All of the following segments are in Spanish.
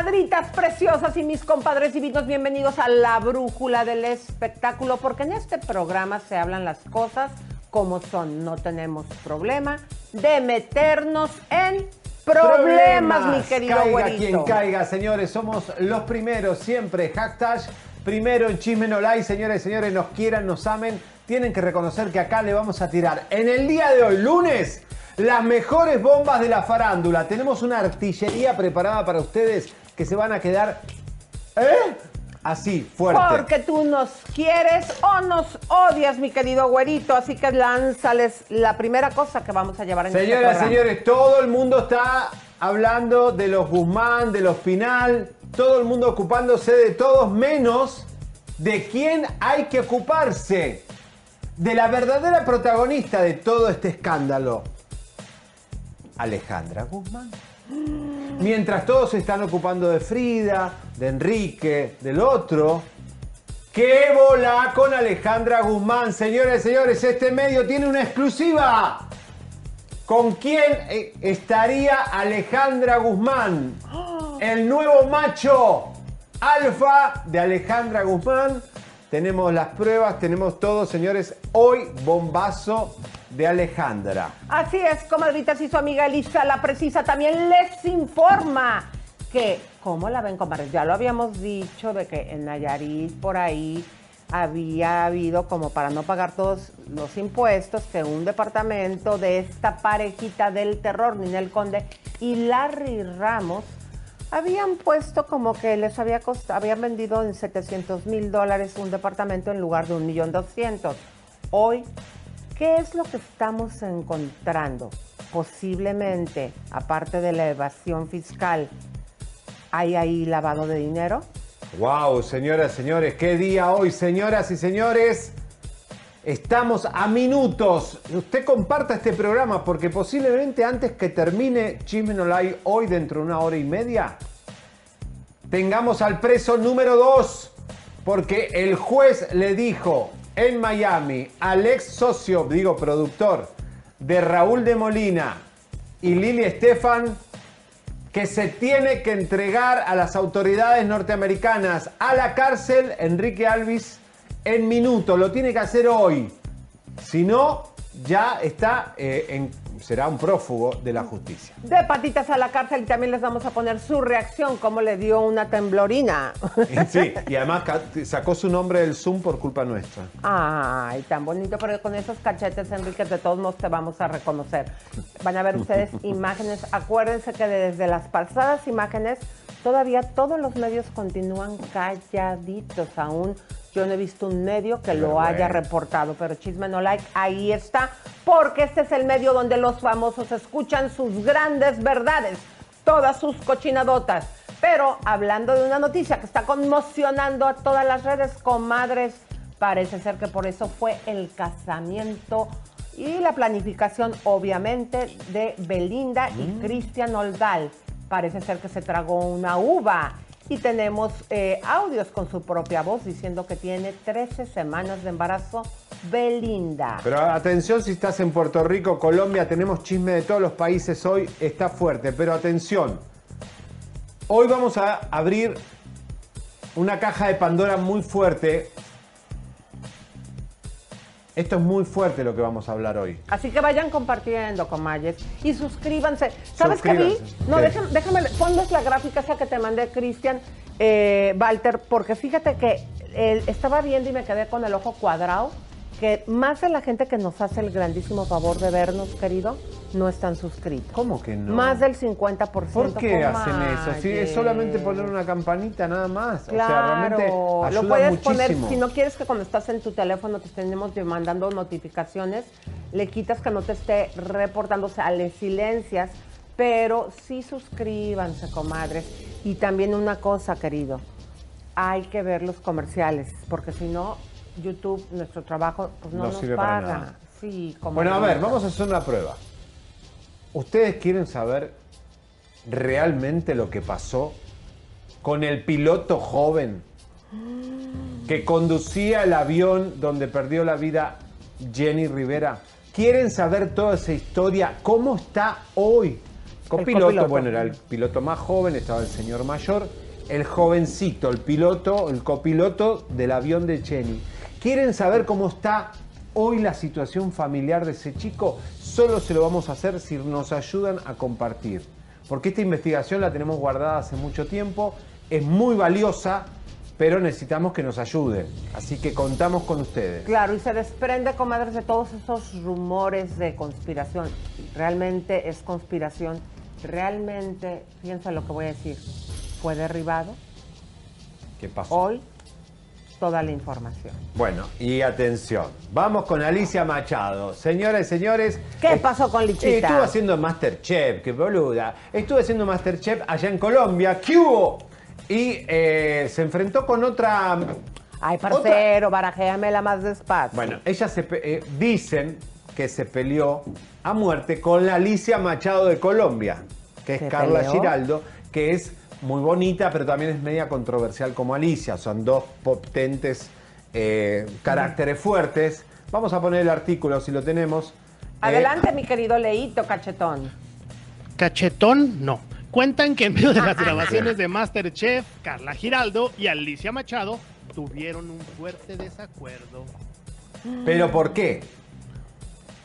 Comadritas preciosas y mis compadres divinos, bienvenidos a la brújula del espectáculo, porque en este programa se hablan las cosas como son. No tenemos problema de meternos en problemas, mi querido caiga güerito. quien caiga, señores. Somos los primeros siempre. Hashtag primero en Chisme No Like. Señores y señores, nos quieran, nos amen. Tienen que reconocer que acá le vamos a tirar en el día de hoy, lunes, las mejores bombas de la farándula. Tenemos una artillería preparada para ustedes que se van a quedar... ¿Eh? Así, fuerte. Porque tú nos quieres o nos odias, mi querido güerito. Así que lánzales la primera cosa que vamos a llevar en Señoras, este señores, todo el mundo está hablando de los Guzmán, de los Pinal, todo el mundo ocupándose de todos, menos de quién hay que ocuparse. De la verdadera protagonista de todo este escándalo, Alejandra Guzmán. Mientras todos se están ocupando de Frida, de Enrique, del otro, ¡Qué bola con Alejandra Guzmán! Señores y señores, este medio tiene una exclusiva. ¿Con quién eh, estaría Alejandra Guzmán? El nuevo macho alfa de Alejandra Guzmán. Tenemos las pruebas, tenemos todo, señores. Hoy, bombazo de Alejandra. Así es, comadritas y su amiga Elisa, la precisa, también les informa que, ¿cómo la ven, comadres? Ya lo habíamos dicho de que en Nayarit, por ahí, había habido, como para no pagar todos los impuestos, que un departamento de esta parejita del terror, Ninel Conde y Larry Ramos, habían puesto como que les había costado, habían vendido en 700 mil dólares un departamento en lugar de un millón doscientos. Hoy ¿Qué es lo que estamos encontrando? Posiblemente, aparte de la evasión fiscal, ¿hay ahí lavado de dinero? Wow, señoras, señores, qué día hoy, señoras y señores. Estamos a minutos. Usted comparta este programa porque posiblemente antes que termine Chisme No Like hoy dentro de una hora y media, tengamos al preso número 2 porque el juez le dijo en Miami al ex socio, digo productor, de Raúl de Molina y Lili Estefan que se tiene que entregar a las autoridades norteamericanas a la cárcel Enrique Alvis en minuto. Lo tiene que hacer hoy. Si no, ya está eh, en, será un prófugo de la justicia. De patitas a la cárcel y también les vamos a poner su reacción, cómo le dio una temblorina. Sí, y además sacó su nombre del Zoom por culpa nuestra. Ay, tan bonito, pero con esos cachetes, Enrique, de todos modos te vamos a reconocer. Van a ver ustedes imágenes. Acuérdense que desde las pasadas imágenes, todavía todos los medios continúan calladitos aún. Yo no he visto un medio que lo haya reportado, pero Chisme No Like, ahí está, porque este es el medio donde los famosos escuchan sus grandes verdades, todas sus cochinadotas. Pero hablando de una noticia que está conmocionando a todas las redes, comadres, parece ser que por eso fue el casamiento y la planificación, obviamente, de Belinda y Cristian Oldal. Parece ser que se tragó una uva. Y tenemos eh, audios con su propia voz diciendo que tiene 13 semanas de embarazo Belinda. Pero atención si estás en Puerto Rico, Colombia, tenemos chisme de todos los países hoy, está fuerte, pero atención. Hoy vamos a abrir una caja de Pandora muy fuerte. Esto es muy fuerte lo que vamos a hablar hoy. Así que vayan compartiendo, comayes. Y suscríbanse. ¿Sabes qué vi? No, ¿Qué? déjame, déjame, ponles la gráfica esa que te mandé, Cristian, eh, Walter, porque fíjate que eh, estaba viendo y me quedé con el ojo cuadrado, que más de la gente que nos hace el grandísimo favor de vernos, querido, no están suscritos. ¿Cómo que no? Más del 50%. ¿Por qué hacen eso? Sí, es solamente poner una campanita nada más. o sea, realmente Claro, ayuda lo puedes muchísimo. poner, si no quieres que cuando estás en tu teléfono te estemos mandando notificaciones, le quitas que no te esté reportando, o sea, le silencias, pero sí suscríbanse, comadres. Y también una cosa, querido, hay que ver los comerciales, porque si no, YouTube, nuestro trabajo, pues no, No nos sirve para paga. nada. Sí, como Bueno, a ver, vamos a hacer una prueba. ¿Ustedes quieren saber realmente lo que pasó con el piloto joven que conducía el avión donde perdió la vida Jenny Rivera? ¿Quieren saber toda esa historia? ¿Cómo está hoy? Copiloto, copiloto. bueno, era el piloto más joven, estaba el señor mayor, el jovencito, el piloto, el copiloto del avión de Jenny. ¿Quieren saber cómo está hoy la situación familiar de ese chico? Solo se lo vamos a hacer si nos ayudan a compartir. Porque esta investigación la tenemos guardada hace mucho tiempo, es muy valiosa, pero necesitamos que nos ayuden. Así que contamos con ustedes. Claro, y se desprende, comadres, de todos esos rumores de conspiración. Realmente es conspiración. Realmente, fíjense lo que voy a decir, fue derribado. ¿Qué pasó? Hoy, toda la información. Bueno, y atención, vamos con Alicia Machado. Señoras y señores. ¿Qué eh, pasó con Lichita? Estuvo haciendo Masterchef, qué boluda. Estuve haciendo Masterchef allá en Colombia. ¿Qué hubo? Y eh, se enfrentó con otra. Ay, otra- parcero, barajéamela más despacio. Bueno, ella se eh, dicen que se peleó a muerte con la Alicia Machado de Colombia, que es ¿Se Carla peleó? Giraldo, que es muy bonita, pero también es media controversial como Alicia. Son dos potentes eh, caracteres fuertes. Vamos a poner el artículo si lo tenemos. Eh, Adelante, mi querido Leito Cachetón. Cachetón, no. Cuentan que en medio de las grabaciones de Masterchef, Carla Giraldo y Alicia Machado tuvieron un fuerte desacuerdo. ¿Pero por qué?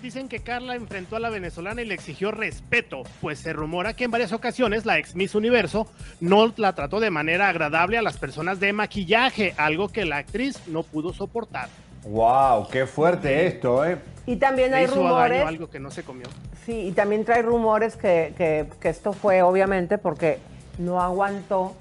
Dicen que Carla enfrentó a la venezolana y le exigió respeto, pues se rumora que en varias ocasiones la ex Miss Universo no la trató de manera agradable a las personas de maquillaje, algo que la actriz no pudo soportar. ¡Wow! ¡Qué fuerte esto, eh! Y también hay hizo daño rumores. algo que no se comió. Sí, y también trae rumores que, que- que esto fue obviamente porque no aguantó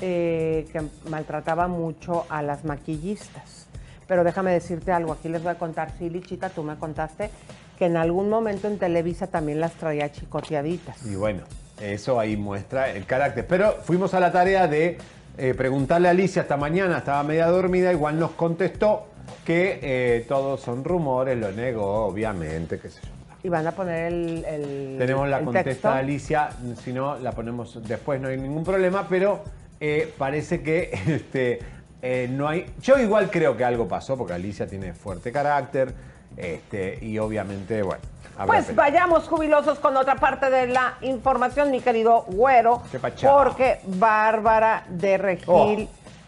eh, que maltrataba mucho a las maquillistas. Pero déjame decirte algo, aquí les voy a contar, sí, Lichita, tú me contaste que en algún momento en Televisa también las traía chicoteaditas. Y bueno, eso ahí muestra el carácter. Pero fuimos a la tarea de eh, preguntarle a Alicia esta mañana, estaba media dormida, igual nos contestó que eh, todos son rumores, lo negó, obviamente, qué sé yo. Y van a poner el, el Tenemos la el contesta de Alicia, si no, la ponemos después, no hay ningún problema, pero eh, parece que este, eh, no hay... Yo igual creo que algo pasó, porque Alicia tiene fuerte carácter, este, y obviamente, bueno... Pues pelea. vayamos jubilosos con otra parte de la información, mi querido güero. Porque Bárbara de Regil Oh.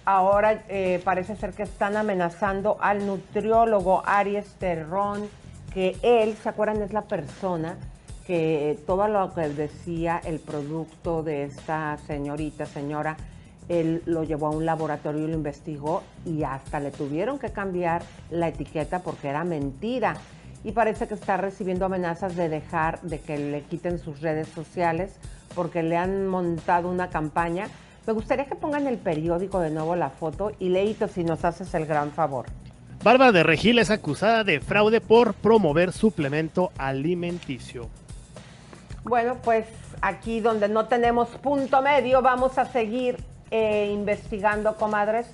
ahora eh, parece ser que están amenazando al nutriólogo Aries Terrón, que él, ¿se acuerdan? Es la persona que todo lo que decía el producto de esta señorita, señora, él lo llevó a un laboratorio y lo investigó y hasta le tuvieron que cambiar la etiqueta porque era mentira. Y parece que está recibiendo amenazas de dejar de que le quiten sus redes sociales porque le han montado una campaña. Me gustaría que pongan el periódico de nuevo la foto y Leito, si nos haces el gran favor. Bárbara de Regil es acusada de fraude por promover suplemento alimenticio. Bueno, pues aquí donde no tenemos punto medio, vamos a seguir eh, investigando, comadres,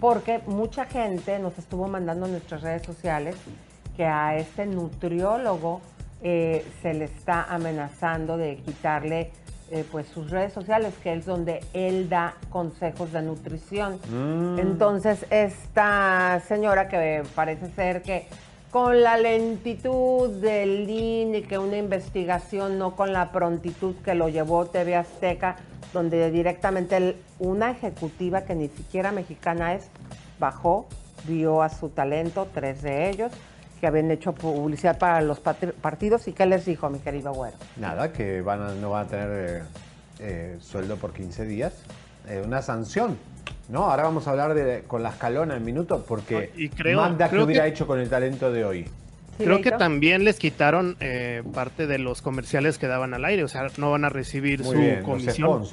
porque mucha gente nos estuvo mandando en nuestras redes sociales que a este nutriólogo eh, se le está amenazando de quitarle eh, pues sus redes sociales, que es donde él da consejos de nutrición. Entonces, esta señora que parece ser que con la lentitud del INE que una investigación, no con la prontitud que lo llevó TV Azteca, donde directamente una ejecutiva que ni siquiera mexicana es, bajó, vio a su talento, tres de ellos, que habían hecho publicidad para los partidos. ¿Y qué les dijo, mi querido Güero? Nada, que van no van a tener eh, eh, sueldo por 15 días. Eh, una sanción. No, ahora vamos a hablar de, con la escalona en minutos porque y creo, manda que hubiera hecho con el talento de hoy. Creo que también les quitaron parte de los comerciales que daban al aire, o sea, no van a recibir su comisión.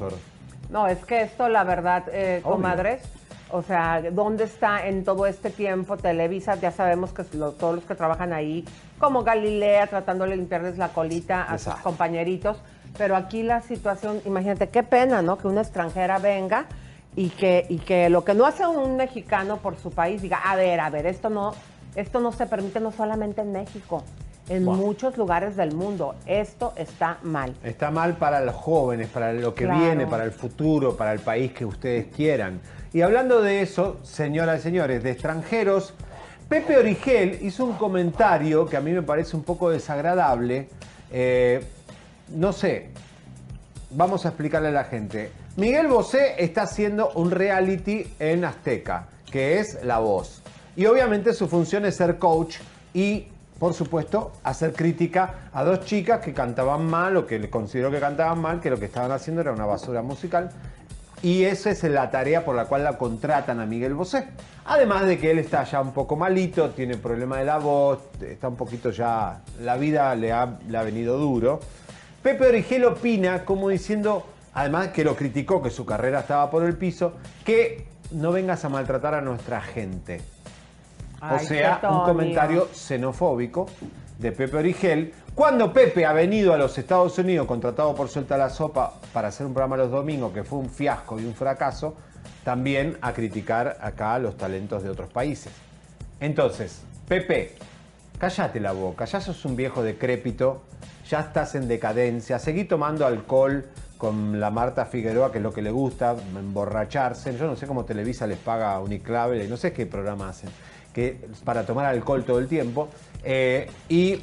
No, es que esto, la verdad, comadres, o sea, ¿dónde está en todo este tiempo Televisa? Ya sabemos que todos los que trabajan ahí, como Galilea, tratando de limpiarles la colita a sus compañeritos. Pero aquí la situación, imagínate, qué pena, ¿no? Que una extranjera venga y que, y que lo que no hace un mexicano por su país diga, a ver, a ver, esto no, esto no se permite no solamente en México, en muchos lugares del mundo. Esto está mal. Está mal para los jóvenes, para lo que viene, para el futuro, para el país que ustedes quieran. Y hablando de eso, señoras y señores, de extranjeros, Pepe Origel hizo un comentario que a mí me parece un poco desagradable. Eh, no sé, vamos a explicarle a la gente. Miguel Bosé está haciendo un reality en Azteca, que es La Voz. Y obviamente su función es ser coach y, por supuesto, hacer crítica a dos chicas que cantaban mal o que le consideró que cantaban mal, que lo que estaban haciendo era una basura musical. Y esa es la tarea por la cual la contratan a Miguel Bosé. Además de que él está ya un poco malito, tiene problema de la voz, está un poquito ya, la vida le ha, le ha venido duro. Pepe Origel opina como diciendo, además que lo criticó, que su carrera estaba por el piso, que no vengas a maltratar a nuestra gente. o sea, un comentario xenofóbico de Pepe Origel, cuando Pepe ha venido a los Estados Unidos contratado por Suelta la Sopa para hacer un programa los domingos que fue un fiasco y un fracaso, también a criticar acá los talentos de otros países. Entonces, Pepe, cállate la boca, ya sos un viejo decrépito, ya estás en decadencia, seguí tomando alcohol con la Marta Figueroa, que es lo que le gusta, emborracharse. Yo no sé cómo Televisa les paga Uniclave, no sé qué programa hacen, que para tomar alcohol todo el tiempo. Eh, y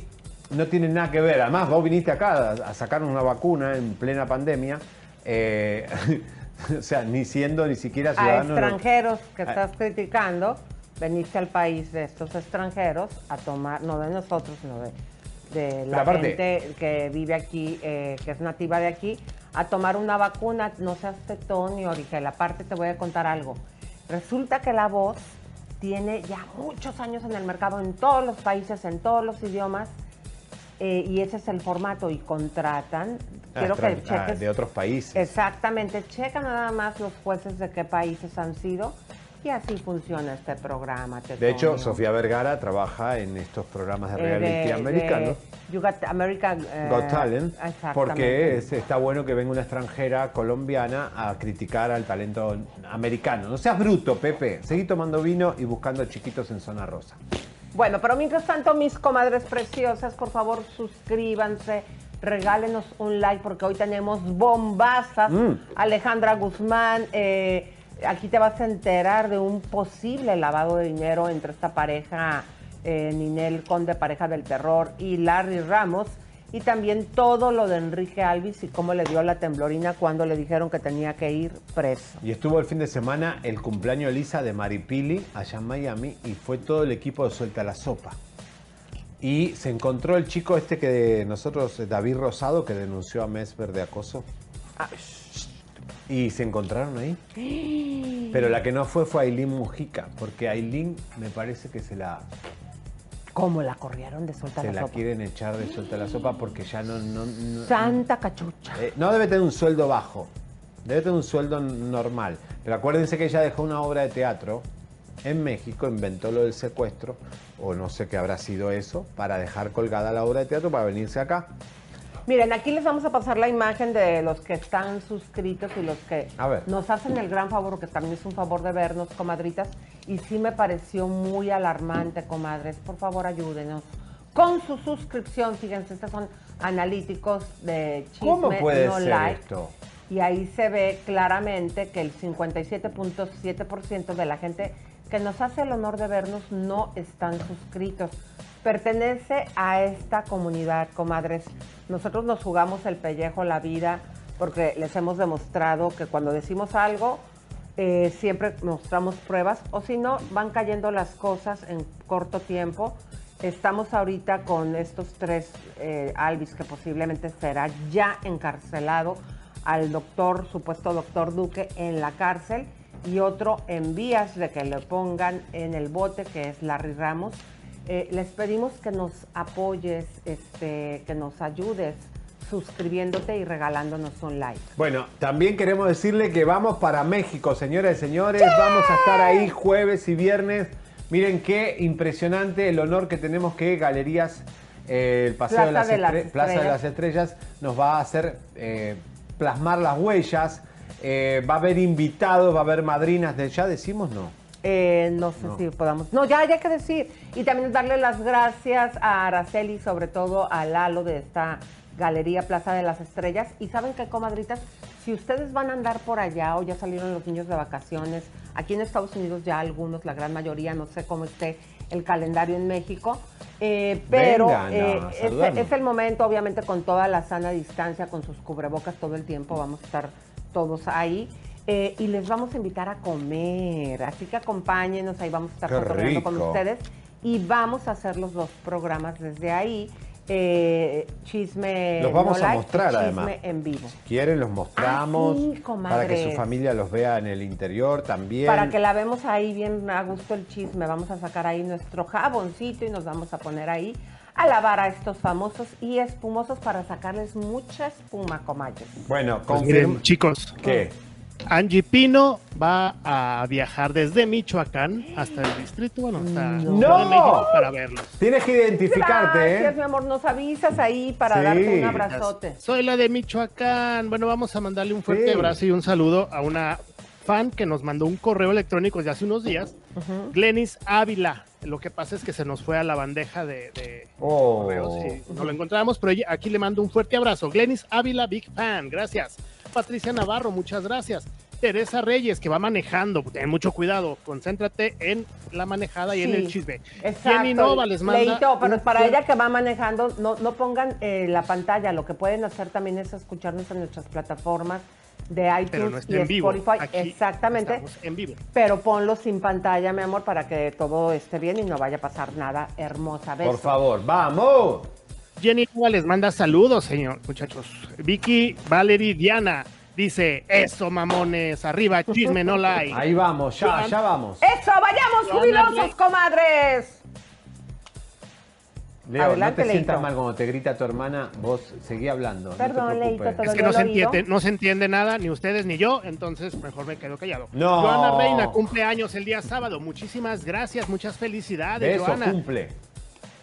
no tiene nada que ver. Además, vos viniste acá a, sacar una vacuna en plena pandemia. Eh, o sea, ni siendo ni siquiera ciudadano. A extranjeros que estás criticando, veniste al país de estos extranjeros a tomar, no de nosotros, sino de, la gente que vive aquí, eh, que es nativa de aquí, a tomar una vacuna. No seas tetón ni origen. Aparte, te voy a contar algo. Resulta que la voz tiene ya muchos años en el mercado en todos los países, en todos los idiomas eh, y ese es el formato y contratan. Ah, quiero que ah, cheques. de otros países. Exactamente, checa nada más los jueces de qué países han sido y así funciona este programa. De hecho, Sofía Vergara trabaja en estos programas de eh, reality americanos. American eh, Got Talent. Porque está bueno que venga una extranjera colombiana a criticar al talento americano. No seas bruto, Pepe. Seguí tomando vino y buscando chiquitos en zona rosa. Bueno, pero mientras tanto, mis comadres preciosas, por favor, suscríbanse, regálenos un like porque hoy tenemos bombazas. Mm. Alejandra Guzmán, eh, aquí te vas a enterar de un posible lavado de dinero entre esta pareja, eh, Ninel Conde, pareja del terror, y Larry Ramos y también todo lo de Enrique Alvis y cómo le dio la temblorina cuando le dijeron que tenía que ir preso. Y estuvo el fin de semana el cumpleaños Elisa de Maripili allá en Miami y fue todo el equipo de Suelta la Sopa. Y se encontró el chico este que de nosotros, David Rosado, que denunció a Mesver de acoso. Ah, y se encontraron ahí. Pero la que no fue fue Aileen Mujica, porque Aileen me parece que se la ¿Cómo la corrieron de suelta la, sopa? Se la quieren echar de suelta la sopa porque ya no... Santa cachucha. Eh, no debe tener un sueldo bajo, debe tener un sueldo normal. Pero acuérdense que ella dejó una obra de teatro en México, inventó lo del secuestro, o no sé qué habrá sido eso, para dejar colgada la obra de teatro para venirse acá. Miren, aquí les vamos a pasar la imagen de los que están suscritos y los que nos hacen el gran favor, que también es un favor de vernos, comadritas. Y sí me pareció muy alarmante, comadres. Por favor, ayúdenos con su suscripción. Fíjense, estos son analíticos de chisme ¿Cómo puede ser Esto? Y ahí se ve claramente que el 57.7% de la gente que nos hace el honor de vernos no están suscritos. Pertenece a esta comunidad, comadres. Nosotros nos jugamos el pellejo, la vida, porque les hemos demostrado que cuando decimos algo, eh, siempre mostramos pruebas, o si no, van cayendo las cosas en corto tiempo. Estamos ahorita con estos tres eh, Alvis que posiblemente será ya encarcelado al doctor, supuesto doctor Duque, en la cárcel y otro en vías de que le pongan en el bote, que es Larry Ramos. Eh, les pedimos que nos apoyes, este, que nos ayudes suscribiéndote y regalándonos un like. Bueno, también queremos decirle que vamos para México, señoras y señores. Vamos a estar ahí jueves y viernes. Miren qué impresionante el honor que tenemos que Galerías, eh, el Paseo de, las de las Estre- Plaza de Estrellas. las Estrellas, nos va a hacer eh, plasmar las huellas. Eh, va a haber invitados, va a haber madrinas de ya decimos no. Eh, no sé No. si podamos. No, ya, ya hay que decir. Y también darle las gracias a Araceli, sobre todo a Lalo de esta Galería Plaza de las Estrellas. Y saben qué, comadritas, si ustedes van a andar por allá o ya salieron los niños de vacaciones, aquí en Estados Unidos ya algunos, la gran mayoría, no sé cómo esté el calendario en México. eh, pero eh, es, es el momento, obviamente, con toda la sana distancia, con sus cubrebocas todo el tiempo, vamos a estar todos ahí. Eh, y les vamos a invitar a comer, así que acompáñenos, ahí vamos a estar cotorreando con ustedes y vamos a hacer los dos programas desde ahí, eh, chisme Los vamos no a mostrar, chisme además. en vivo. Quieren, los mostramos Ah, sí, para que su familia los vea en el interior también. Para que la vemos ahí bien a gusto el chisme, vamos a sacar ahí nuestro jaboncito y nos vamos a poner ahí a lavar a estos famosos y espumosos para sacarles mucha espuma, comadres. Bueno, Pues chicos, ¿Qué? Angie Pino va a viajar desde Michoacán hasta el distrito, bueno, hasta No. Ciudad de México para verlos. Tienes que identificarte, Gracias, ¿eh? mi amor, nos avisas ahí para Sí. darte un abrazote. Soy la de Michoacán. Bueno, vamos a mandarle un fuerte Sí. abrazo y un saludo a una fan que nos mandó un correo electrónico desde hace unos días, Glenis Ávila. Lo que pasa es que se nos fue a la bandeja de, de Oh. correos y no lo encontramos, pero aquí le mando un fuerte abrazo. Glenis Ávila, Big Fan, gracias. Patricia Navarro, muchas gracias. Teresa Reyes, que va manejando, ten mucho cuidado, concéntrate en la manejada y en el chisme. Exacto. Jenny Nova les manda. Leito, pero un para ella que va manejando, no, no pongan eh, la pantalla. Lo que pueden hacer también es escucharnos en nuestras plataformas de iTunes Pero no y en vivo. Spotify. Aquí Exactamente. en vivo. Pero ponlo sin pantalla, mi amor, para que todo esté bien y no vaya a pasar nada hermosa. Por favor, vamos. Jenny Nova les manda saludos, señor, muchachos. Vicky, Valerie, Diana dice: Eso, mamones, arriba, chisme, no like. Ahí vamos, ya, Joan- ya vamos. ¡Eso! ¡Vayamos, jubilosos, comadres! Leo, Adelante, no te sientas Leito. mal cuando te grita tu hermana, vos seguí hablando. Perdón, no te Leito, Es que no se, entiende, no se entiende nada, ni ustedes ni yo, entonces mejor me quedo callado. No. Joana Reina cumple años el día sábado. Muchísimas gracias, muchas felicidades, Eso Joana. cumple.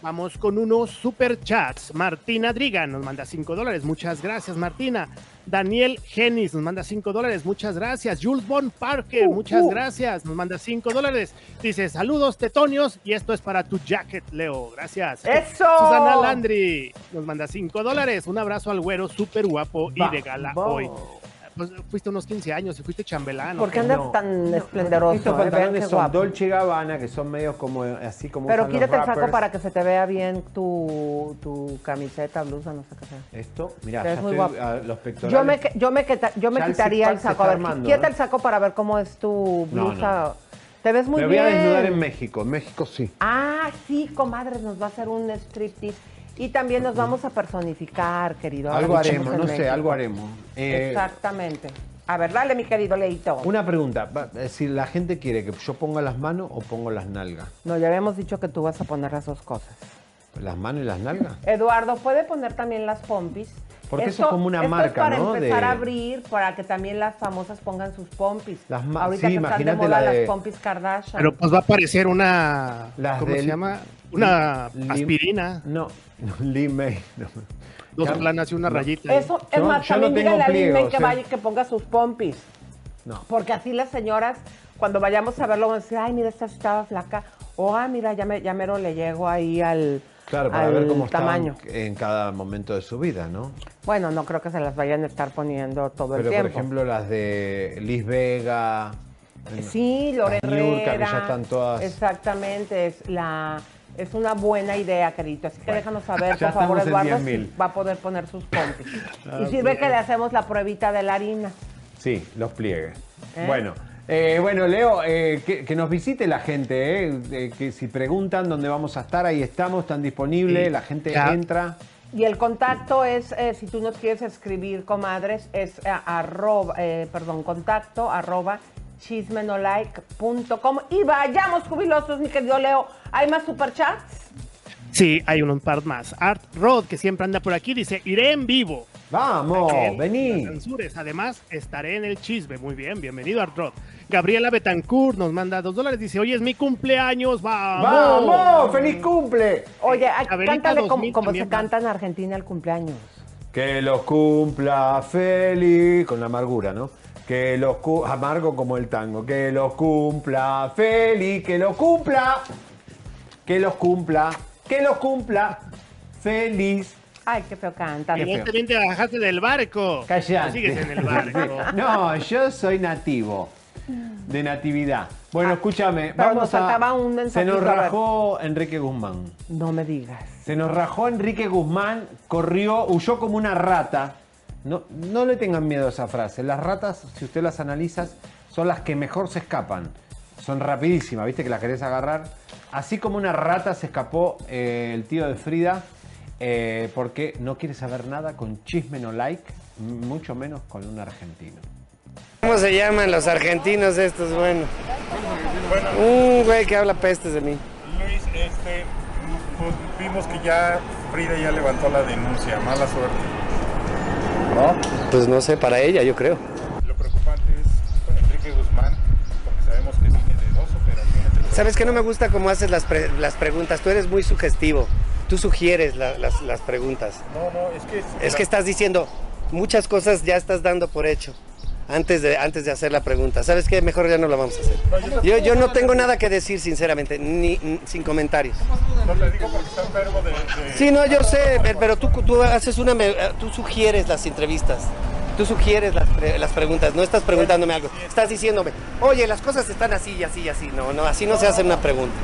Vamos con unos super chats. Martina Driga nos manda 5 dólares. Muchas gracias, Martina. Daniel Genis nos manda 5 dólares. Muchas gracias. Jules Von Parker, muchas gracias. Nos manda 5 dólares. Dice, saludos, tetonios. Y esto es para tu jacket, Leo. Gracias. ¡Eso! Susana Landry nos manda 5 dólares. Un abrazo al güero súper guapo y de gala hoy. Pues fuiste unos 15 años y fuiste chambelán. ¿o ¿Por qué andas No. tan esplendoroso? Estos eh? Pantalones son guapo. Dolce Gabbana, que son medios como así como Pero usan los quítate el saco para que se te vea bien tu, tu camiseta, blusa, no sé qué sea. Esto, mira, ya ves muy estoy, guapo. ah, los pectorales. Yo me, que- yo me, queta- yo me quitaría el saco. A ver, armando, quítate ¿eh? el saco para ver cómo es tu No, blusa. Te ves muy me bien. voy a desnudar en México. En México sí. Ah, sí, comadre, nos va a hacer un striptease. Y también nos vamos a personificar, querido. ahora algo haremos, no sé, algo haremos. Eh, Exactamente. A ver, dale, mi querido Leito. Una pregunta, eh, si la gente quiere que yo ponga las manos o pongo las nalgas. No, ya habíamos dicho que tú vas a poner las dos cosas. ¿Las manos y las nalgas? Eduardo, ¿puede poner también las pompis? Porque eso es como una esto marca, es para ¿no? empezar de- a abrir, para que también las famosas pongan sus pompis. Las ma- Ahorita sí, que están de moda la de- las pompis Kardashian. Pero pues va a aparecer una. Las ¿Cómo del- se llama? Una Lim- aspirina. No, no, Lee May. no. Dos planas y una no. rayita. Eso, es Yo- más, yo no también tengo díganle a Lin May pliegos, que ¿eh? vaya y que ponga sus pompis. No. Porque así las señoras, cuando vayamos a verlo, van a decir, ay, mira, esta sí estaba flaca. O, ah, mira, ya, me, ya mero le llego ahí al, Claro, para al ver cómo están tamaño. en cada momento de su vida, ¿no? Bueno, no creo que se las vayan a estar poniendo todo Pero el por tiempo. ejemplo las de Liz Vega. Sí, Lore Las Niurka, que ya Herrera. están todas- Exactamente, es la Es una buena idea, querido. Así que déjanos saber, por favor, Eduardo, 10,000. si va a poder poner sus pompis. y sirve que le hacemos la pruebita de la harina. Sí, los pliegues. ¿Eh? Bueno, eh, bueno, Leo, eh, que, que nos visite la gente, eh, eh, que si preguntan dónde vamos a estar, ahí estamos, están disponibles, Sí. la gente Ya. entra. Y el contacto es, eh, si tú nos quieres escribir, comadres, es eh, arroba, eh, perdón, contacto arroba chismenolike.com. Y vayamos jubilosos, mi querido Leo. ¿Hay más superchats? Sí, hay un par más. Art Rod, que siempre anda por aquí, dice, iré en vivo. Vamos, Aquel, vení. censures. Además, estaré en el chisme. Muy bien, bienvenido Art Rod. Gabriela Betancourt nos manda dos dólares. Dice, hoy es mi cumpleaños. ¡Vamos! ¡Vamos! ¡Feliz cumple! Oye, Abelita cántale como, 2000 como se canta en Argentina el cumpleaños. Que los cumpla feliz, con la amargura, ¿no? Que los amargo como el tango, que los cumpla feliz, que los cumpla, que los cumpla, que los cumpla feliz. Ay, qué feo canta. Y vos también te bajaste del barco. Callate. Sigues en el barco. No, yo soy nativo, de natividad. Bueno, escúchame, Ah, pero vamos nos a... un Se nos rajó Enrique Guzmán. No me digas. Se nos rajó Enrique Guzmán, corrió, huyó como una rata. No, no le tengan miedo a esa frase. Las ratas, si usted las analizas, son las que mejor se escapan. Son rapidísimas, ¿viste? Que las querés agarrar. Así como una rata se escapó eh, el tío de Frida, eh, porque no quiere saber nada con chisme no like, mucho menos con un argentino. ¿Cómo se llaman los argentinos estos? Bueno. Un güey que habla pestes de mí. Luis, este, pues, vimos que ya Frida ya levantó la denuncia, mala suerte. ¿No? Pues no sé, para ella yo creo. Lo preocupante es Enrique Guzmán, porque sabemos que tiene de dos operaciones. ¿Sabes que no me gusta cómo haces las, pre- las preguntas? Tú eres muy sugestivo. Tú sugieres la- las, las preguntas. No, no, es que... Es que estás diciendo muchas cosas ya estás dando por hecho. Antes de, antes de hacer la pregunta. ¿Sabes qué? Mejor ya no la vamos a hacer. Yo, yo no tengo nada que decir, sinceramente, ni, ni- sin comentarios. No te digo porque está enfermo de... de- Sí, no, yo sé, pero- tú, tú haces una, me- tú sugieres las entrevistas, tú sugieres las, pre- las preguntas, no estás preguntándome algo, estás diciéndome, oye, las cosas están así y así y así, no, no, así no se hace una pregunta.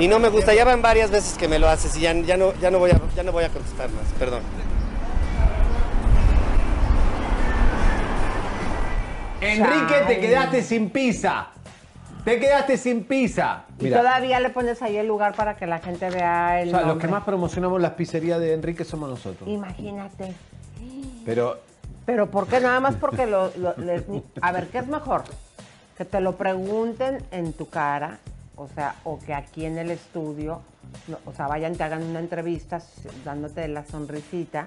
Y no me gusta, ya van varias veces que me lo haces y ya, ya, no, ya, no, voy a, ya no voy a contestar más, perdón. Enrique, te quedaste sin pizza. Te quedaste sin pizza. Y Mira, todavía le pones ahí el lugar para que la gente vea el o sea, los nombre. que más promocionamos las pizzerías de Enrique somos nosotros. Imagínate. Pero Pero ¿por qué? Nada más porque lo, lo- les- A ver, ¿qué es mejor? Que te lo pregunten en tu cara, o sea, o que aquí en el estudio, no, o sea, vayan, te hagan una entrevista s- dándote la sonrisita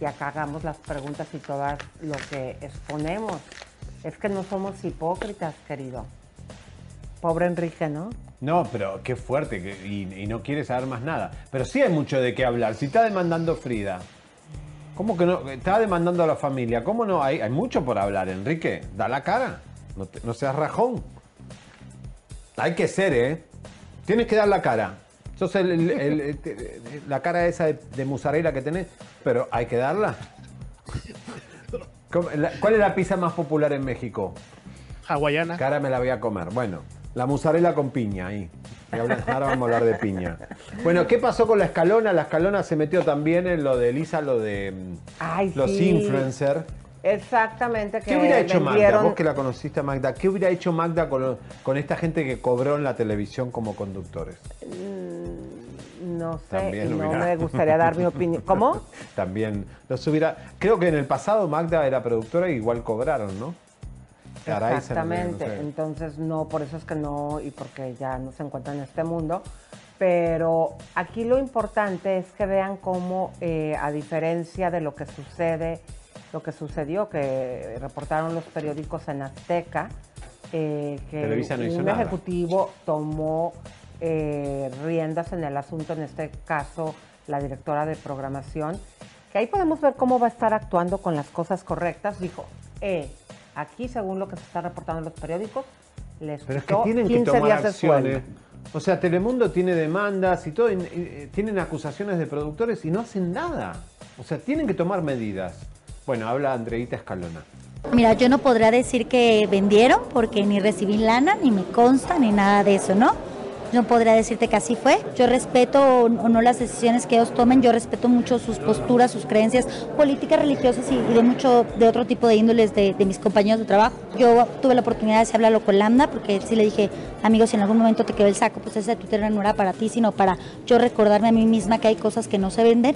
y acá hagamos las preguntas y todas lo que exponemos. Es que no somos hipócritas, querido. Pobre Enrique, ¿no? No, pero qué fuerte y, no quiere saber más nada. Pero sí hay mucho de qué hablar. Si está demandando Frida, ¿cómo que no? Está demandando a la familia. ¿Cómo no? Hay, mucho por hablar, Enrique. Da la cara. No, seas rajón. Hay que ser, ¿eh? Tienes que dar la cara. Sos la cara esa de, de musarela que tenés, pero hay que darla. ¿Cómo- la- ¿Cuál es la pizza más popular en México? Hawaiana. Cara me la voy a comer. Bueno, la mozzarella con piña ahí. Ahora vamos a hablar de piña. Bueno, ¿qué pasó con la escalona? La escalona se metió también en lo de Lisa, lo de mm, Ay, los sí. influencers. Exactamente. Que ¿Qué hubiera hecho Magda? Vos que la conociste a Magda, ¿qué hubiera hecho Magda con, esta gente que cobró en la televisión como conductores? No sé, y no me gustaría dar mi opinión. ¿Cómo? También los hubiera. Creo que en el pasado Magda era productora y igual cobraron, ¿no? Exactamente. sé. Entonces, no, por eso es que no, y porque ya no se encuentran en este mundo. Pero aquí lo importante es que vean cómo, eh, a diferencia de lo que sucede, lo que sucedió, que reportaron los periódicos en Azteca, eh, que no un nada. ejecutivo tomó eh, riendas en el asunto, en este caso la directora de programación, que ahí podemos ver cómo va a estar actuando con las cosas correctas. Dijo, eh, aquí según lo que se está reportando en los periódicos, les Pero es que tienen que 15 tomar días de acciones. sueldo. O sea, Telemundo tiene demandas y todo, y- y tienen acusaciones de productores y no hacen nada. O sea, tienen que tomar medidas. Bueno, habla Andreita Escalona. Mira, yo no podría decir que vendieron porque ni recibí lana, ni me consta, ni nada de eso, ¿no? No podría decirte que así fue. Yo respeto o no las decisiones que ellos tomen, yo respeto mucho sus posturas, sus creencias políticas, religiosas y, de mucho de otro tipo de índoles de, mis compañeros de trabajo. Yo tuve la oportunidad de hablarlo con Lambda porque sí le dije, amigos, si en algún momento te quedó el saco, pues ese Twitter no era para ti, sino para yo recordarme a mí misma que hay cosas que no se venden.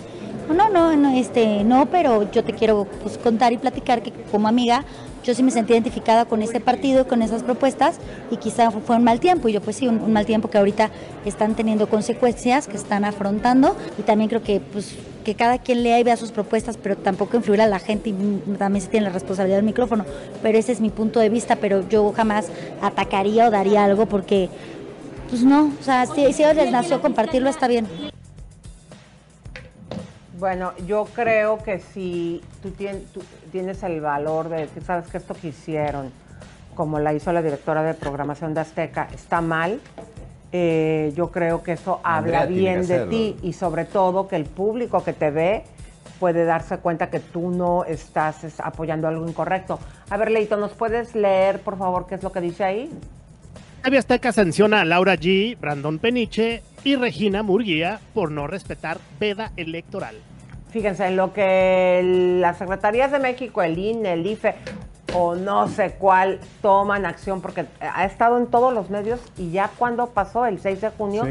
No, no, no, este, no, pero yo te quiero pues, contar y platicar que como amiga yo sí me sentí identificada con este partido, con esas propuestas y quizá fue un mal tiempo y yo pues sí, un, mal tiempo que ahorita están teniendo consecuencias, que están afrontando y también creo que pues que cada quien lea y vea sus propuestas, pero tampoco influir a la gente y también se tiene la responsabilidad del micrófono, pero ese es mi punto de vista, pero yo jamás atacaría o daría algo porque pues no, o sea, si, si les nació compartirlo está bien. Bueno, yo creo que si tú tienes, el valor de decir, sabes que esto que hicieron, como la hizo la directora de programación de Azteca, está mal, eh, yo creo que eso habla bien de ti y sobre todo que el público que te ve puede darse cuenta que tú no estás apoyando algo incorrecto. A ver, Leito, ¿nos puedes leer, por favor, qué es lo que dice ahí? TV Azteca sanciona a Laura G., Brandon Peniche y Regina Murguía por no respetar veda electoral. Fíjense, en lo que las secretarías de México, el INE, el IFE o no sé cuál toman acción, porque ha estado en todos los medios y ya cuando pasó el 6 de junio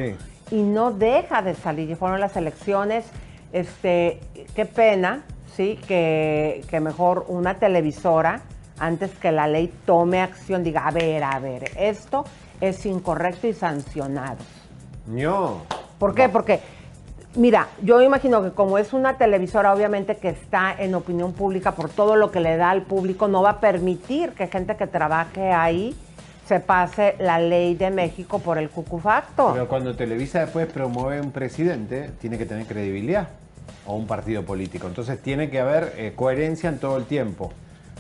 y no deja de salir, y fueron las elecciones, este, qué pena, sí, que, que mejor una televisora, antes que la ley tome acción, diga, a ver, a ver, esto es incorrecto y sancionado. No. ¿Por qué? Porque Mira, yo imagino que como es una televisora, obviamente que está en opinión pública por todo lo que le da al público, no va a permitir que gente que trabaje ahí se pase la ley de México por el cucufacto. Pero cuando Televisa después promueve un presidente, tiene que tener credibilidad o un partido político. Entonces tiene que haber eh, coherencia en todo el tiempo.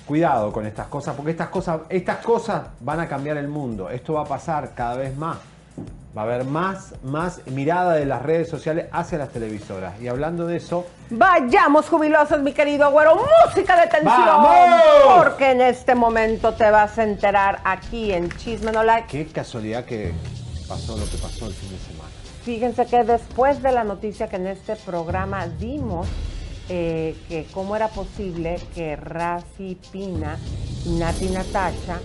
Cuidado con estas cosas, porque estas cosas, estas cosas van a cambiar el mundo. Esto va a pasar cada vez más. Va a haber más, más mirada de las redes sociales hacia las televisoras. Y hablando de eso. Vayamos jubilosos, mi querido agüero. Música de tensión. Porque en este momento te vas a enterar aquí en Chisme No Like. Qué casualidad que pasó lo que pasó el fin de semana. Fíjense que después de la noticia que en este programa dimos, eh, que cómo era posible que Rafi Pina y Nati Natacha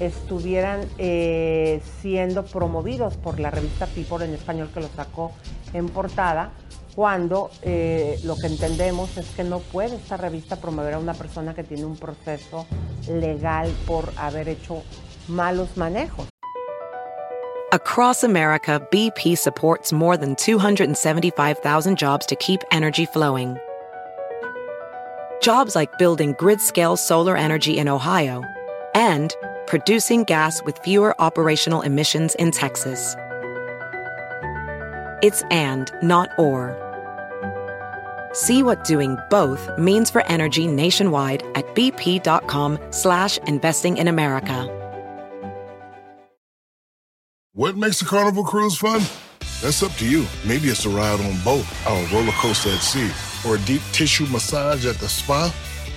estuvieran eh, siendo promovidos por la revista People en español que lo sacó en portada, cuando eh, lo que entendemos es que no puede esta revista promover a una persona que tiene un proceso legal por haber hecho malos manejos. Across America, BP supports more than 275,000 jobs to keep energy flowing. Jobs like building grid-scale solar energy in Ohio and producing gas with fewer operational emissions in Texas. It's and, not or. See what doing both means for energy nationwide at bp.com slash investing in America. What makes a carnival cruise fun? That's up to you. Maybe it's a ride on boat, a roller coaster at sea, or a deep tissue massage at the spa.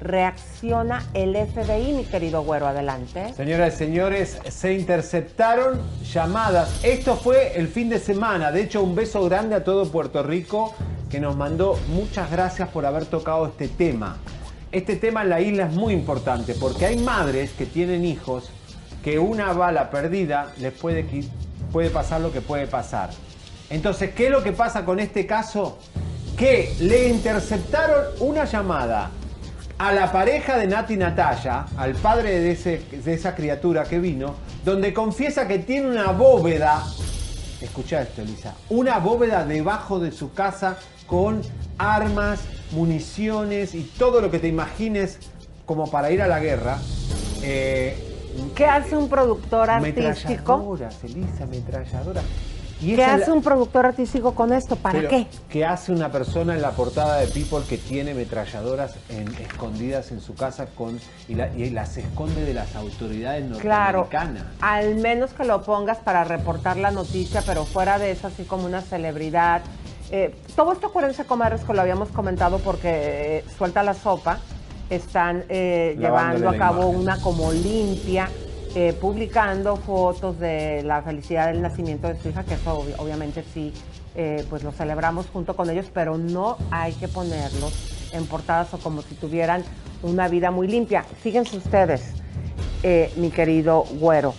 reacciona el FBI, mi querido güero, adelante. Señoras y señores, se interceptaron llamadas. Esto fue el fin de semana. De hecho, un beso grande a todo Puerto Rico que nos mandó muchas gracias por haber tocado este tema. Este tema en la isla es muy importante porque hay madres que tienen hijos que una bala perdida les puede, puede pasar lo que puede pasar. Entonces, ¿qué es lo que pasa con este caso? Que le interceptaron una llamada a la pareja de Nati Natalia, al padre de, ese, de esa criatura que vino, donde confiesa que tiene una bóveda, escucha esto Elisa, una bóveda debajo de su casa con armas, municiones y todo lo que te imagines como para ir a la guerra. Eh, ¿Qué hace un productor artístico? Metralladoras, Elisa, metralladoras. Y ¿Qué hace la- un productor artístico con esto? ¿Para Pero, qué? ¿Qué hace una persona en la portada de People que tiene metralladoras en- escondidas en su casa con y, la- y las esconde de las autoridades Claro, norteamericanas? al menos que lo pongas para reportar la noticia, pero fuera de eso, así como una celebridad. Eh, todo esto, acuérdense, comadres, que lo habíamos comentado porque eh, suelta la sopa, están eh, llevando a cabo imagen. una como limpia, eh, publicando fotos de la felicidad del nacimiento de su hija, que eso obvi- obviamente sí, eh, pues lo celebramos junto con ellos, pero no hay que ponerlos en portadas o como si tuvieran una vida muy limpia. Fíjense ustedes, eh, mi querido güero,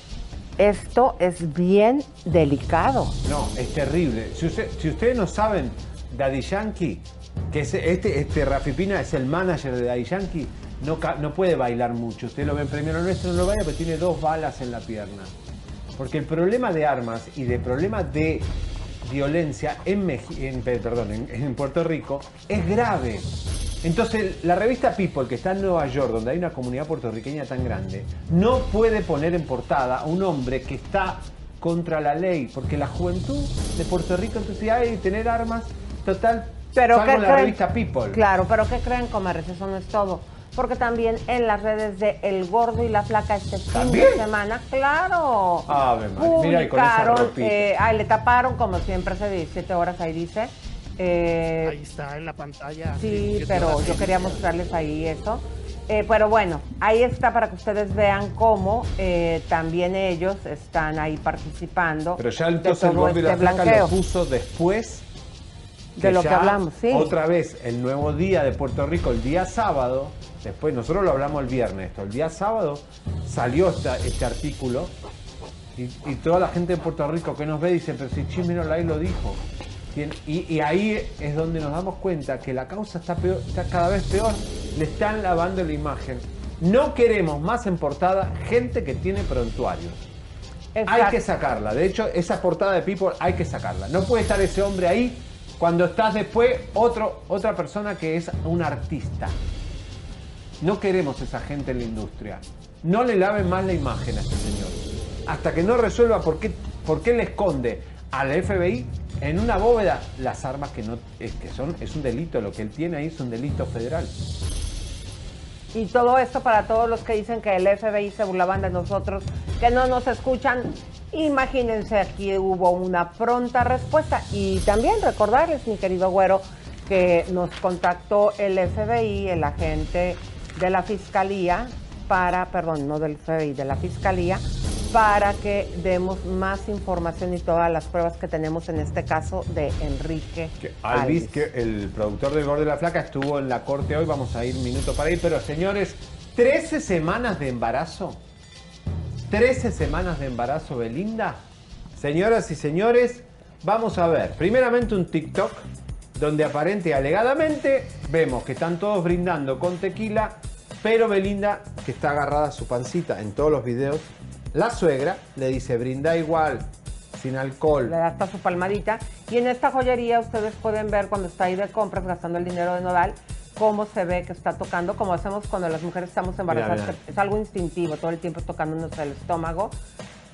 esto es bien delicado. No, es terrible. Si ustedes no saben, Daddy Yankee, que es este, este Rafi Pina es el manager de Daddy Yankee, no, no puede bailar mucho. Ustedes lo ven primero nuestro, no lo baila, pero tiene dos balas en la pierna. Porque el problema de armas y de problema de violencia en, Meji- en, perdón, en, en Puerto Rico es grave. Entonces, la revista People, que está en Nueva York, donde hay una comunidad puertorriqueña tan grande, no puede poner en portada a un hombre que está contra la ley, porque la juventud de Puerto Rico, entonces, hay tener armas, total, Pero salvo ¿qué en la creen? revista People. Claro, pero ¿qué creen, comadres? Eso no es todo. Porque también en las redes de El Gordo y la Flaca este fin ¿También? de semana, claro. Ave María, mira, y con esa eh, ay, le taparon como siempre hace 17 horas, ahí dice. Eh, Ahí está en la pantalla. Sí, ¿Qué pero yo dice? quería mostrarles ahí eso. Eh, pero bueno, ahí está para que ustedes vean cómo eh, también ellos están ahí participando. Pero ya entonces el todo gordo y la este flaca lo puso después De lo que hablamos, sí. Otra vez, el nuevo día de Puerto Rico, el día sábado, después nosotros lo hablamos el viernes, esto, el día sábado salió esta- este artículo y, y toda la gente de Puerto Rico que nos ve dice, pero si Chimeno Lai lo dijo. Y, y ahí es donde nos damos cuenta que la causa está, peor- está cada vez peor, le están lavando la imagen. No queremos más en portada gente que tiene prontuarios. Hay Exacto. que sacarla. De hecho, esa portada de People hay que sacarla. No puede estar ese hombre ahí cuando estás después otro, otra persona que es un artista. No queremos esa gente en la industria. No le laven más la imagen a este señor. Hasta que no resuelva por qué, por qué le esconde al FBI en una bóveda las armas que no que son es un delito lo que él tiene ahí es un delito federal. Y todo esto para todos los que dicen que el FBI se burlaban de nosotros, que no nos escuchan. Imagínense, aquí hubo una pronta respuesta. Y también recordarles, mi querido güero, que nos contactó el FBI, el agente de la Fiscalía, para, perdón, no del FBI, de la Fiscalía, para que demos más información y todas las pruebas que tenemos en este caso de Enrique Alvis, que el productor del Gordo de la Flaca, estuvo en la corte hoy. Vamos a ir minuto para ir. Pero señores, 13 semanas de embarazo. 13 semanas de embarazo, Belinda. Señoras y señores, vamos a ver. Primeramente un TikTok donde aparente alegadamente vemos que están todos brindando con tequila, pero Belinda, que está agarrada a su pancita en todos los videos, la suegra le dice brinda igual, sin alcohol. le da hasta su palmadita. Y en esta joyería ustedes pueden ver cuando está ahí de compras gastando el dinero de Nodal, cómo se ve que está tocando, como hacemos cuando las mujeres estamos embarazadas, mira. que es algo instintivo, todo el tiempo tocándonos el estómago.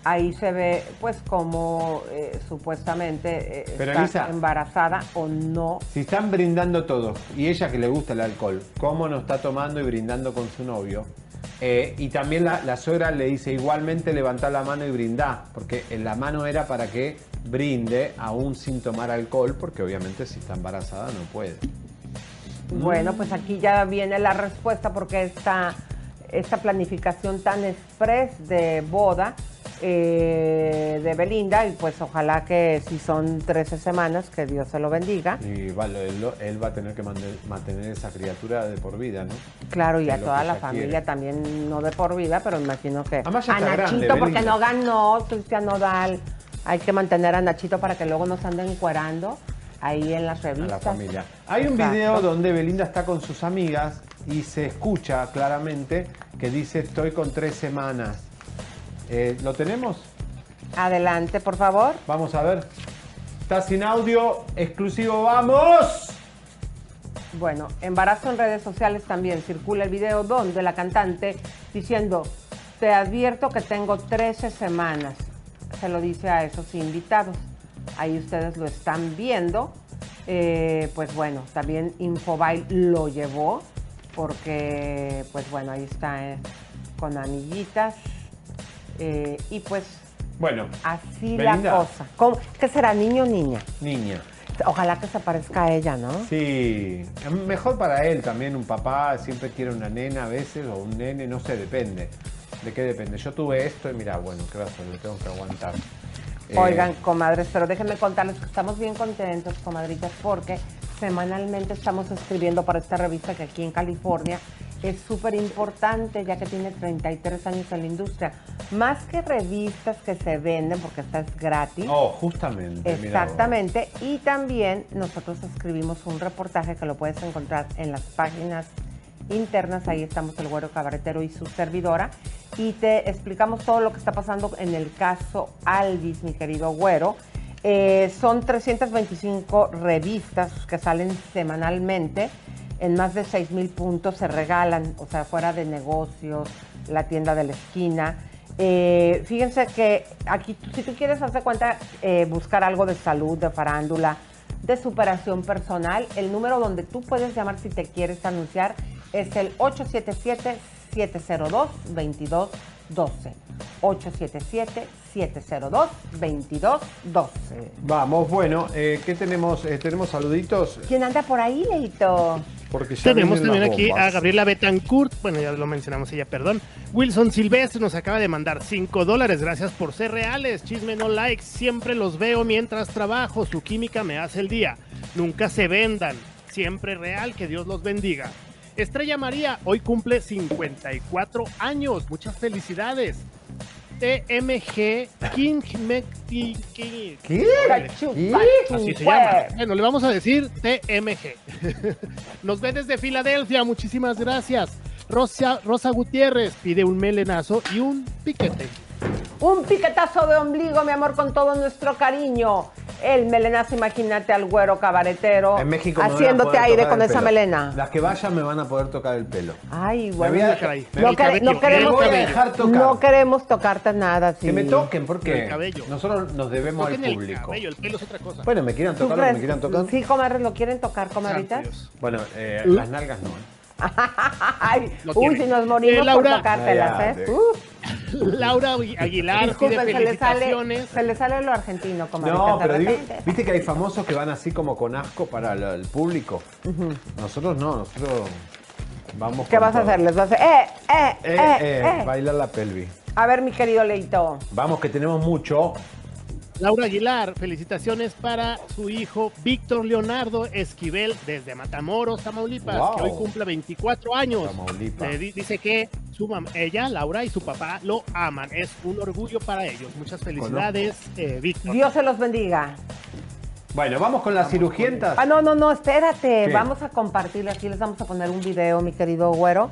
Ahí se ve, pues, como eh, supuestamente eh, Pero, está Elisa- embarazada o no. Si están brindando todos, y ella que le gusta el alcohol, ¿cómo no está tomando y brindando con su novio? Eh, y también la, la suegra le dice igualmente levantar la mano y brindar, porque en la mano era para que brinde aún sin tomar alcohol, porque obviamente si está embarazada no puede. Bueno, pues aquí ya viene la respuesta porque esta, esta planificación tan express de boda eh, de Belinda, y pues ojalá que si son 13 semanas, que Dios se lo bendiga. Y vale, él, va a tener que mantener esa criatura de por vida, ¿no? Claro, y Que a toda la familia quiere. también, no de por vida, pero imagino que Además a Nachito, grande, porque Belinda. no ganó Cristian Nodal. Hay que mantener a Nachito para que luego nos anden encuerando ahí en las a revistas. la familia. Hay un video donde Belinda está con sus amigas y se escucha claramente que dice estoy con tres semanas. Eh, ¿Lo tenemos? Adelante, por favor. Vamos a ver. Está sin audio, exclusivo, ¡vamos! Bueno, embarazo en redes sociales también circula el video donde la cantante diciendo, te advierto que tengo 13 semanas, se lo dice a esos invitados. Ahí ustedes lo están viendo. Eh, pues bueno, también Infobail lo llevó porque, pues bueno, ahí está eh, con amiguitas. Eh, y pues Bueno, así Belinda. la cosa. ¿Cómo- ¿Qué será, niño o niña? niña. Ojalá que se parezca a ella, ¿no? Sí, mejor para él también. Un papá siempre quiere una nena a veces o un nene, no sé, depende. ¿De qué depende? Yo tuve esto y mira, bueno, ¿qué hacer? Lo tengo que aguantar. Eh, Oigan, comadres, pero déjenme contarles que estamos bien contentos, comadritas, porque semanalmente estamos escribiendo para esta revista que aquí en California es súper importante, ya que tiene 33 años en la industria. Más que revistas que se venden, porque esta es gratis. Oh, justamente. mira. Exactamente. Y también nosotros escribimos un reportaje que lo puedes encontrar en las páginas internas. Ahí estamos el güero cabaretero y su servidora. Y te explicamos todo lo que está pasando en el caso Alvis, mi querido güero. Eh, son 325 revistas que salen semanalmente. En más de 6 mil puntos se regalan, o sea, fuera de negocios, la tienda de la esquina. Eh, fíjense que aquí, si tú quieres hacer cuenta, eh, buscar algo de salud, de farándula, de superación personal, el número donde tú puedes llamar si te quieres anunciar es el 877-702-2212. 877-702-2212. Vamos, bueno, eh, ¿qué tenemos? Eh, ¿Tenemos saluditos? ¿Quién anda por ahí, Leito? Porque ya Tenemos también aquí a. Gabriela Betancourt, bueno, ya lo mencionamos ella, perdón. Wilson Silvestre nos acaba de mandar 5 dólares, gracias por ser reales. Chisme no likes, siempre los veo mientras trabajo, su química me hace el día. Nunca se vendan, siempre real, que Dios los bendiga. Estrella María, hoy cumple 54 años, muchas felicidades. TMG King King- ¿Qué? ¿Qué? Así se llama. Bueno, le vamos a decir TMG. Nos ve desde Filadelfia, muchísimas gracias. Rosa, Rosa Gutiérrez pide un melenazo y un piquete. Un piquetazo de ombligo, mi amor, con todo nuestro cariño. El melenazo, imagínate al güero cabaretero En México me van a haciéndote poder aire tocar con el esa pelo. melena. Las que vayan me van a poder tocar el pelo. Ay, Me bueno. voy a- caray. me- No, El quere- cabello, no el queremos, voy a dejar tocar. no queremos tocarte nada. Sí. Que me toquen, porque El cabello. nosotros nos debemos al Toquen el público. cabello, el pelo es otra cosa. Bueno, me quieran ¿Tú tocar crees? me quieran tocar. Sí, comadres, ¿lo quieren tocar, Santo comadritas? Dios. Bueno, eh, las nalgas no. ¿eh? Ay, uy, si nos morimos Eh, Laura. por tocártelas, Ya, ¿eh? Laura Agui- Aguilar disculpen, pide se le, sale, felicitaciones. se le sale lo argentino, comadritas. No, pero digo, viste que hay famosos que van así como con asco para el público. Nosotros no, nosotros vamos ¿Qué con vas a hacer? Les vas a hacer, ¡eh, eh, Eh, eh, eh, eh! bailar la pelvis. A ver, mi querido Leito. Vamos que tenemos mucho. Laura Aguilar, felicitaciones para su hijo Víctor Leonardo Esquivel desde Matamoros, Tamaulipas, Wow. que hoy cumple 24 años. Tamaulipas. Dice que su mam- ella, Laura y su papá lo aman. Es un orgullo para ellos. Muchas felicidades, eh, Víctor. Dios se los bendiga. Bueno, vamos con las cirugientas. Ah, no, no, no, espérate. ¿Qué? Vamos a compartir, aquí les vamos a poner un video, mi querido güero,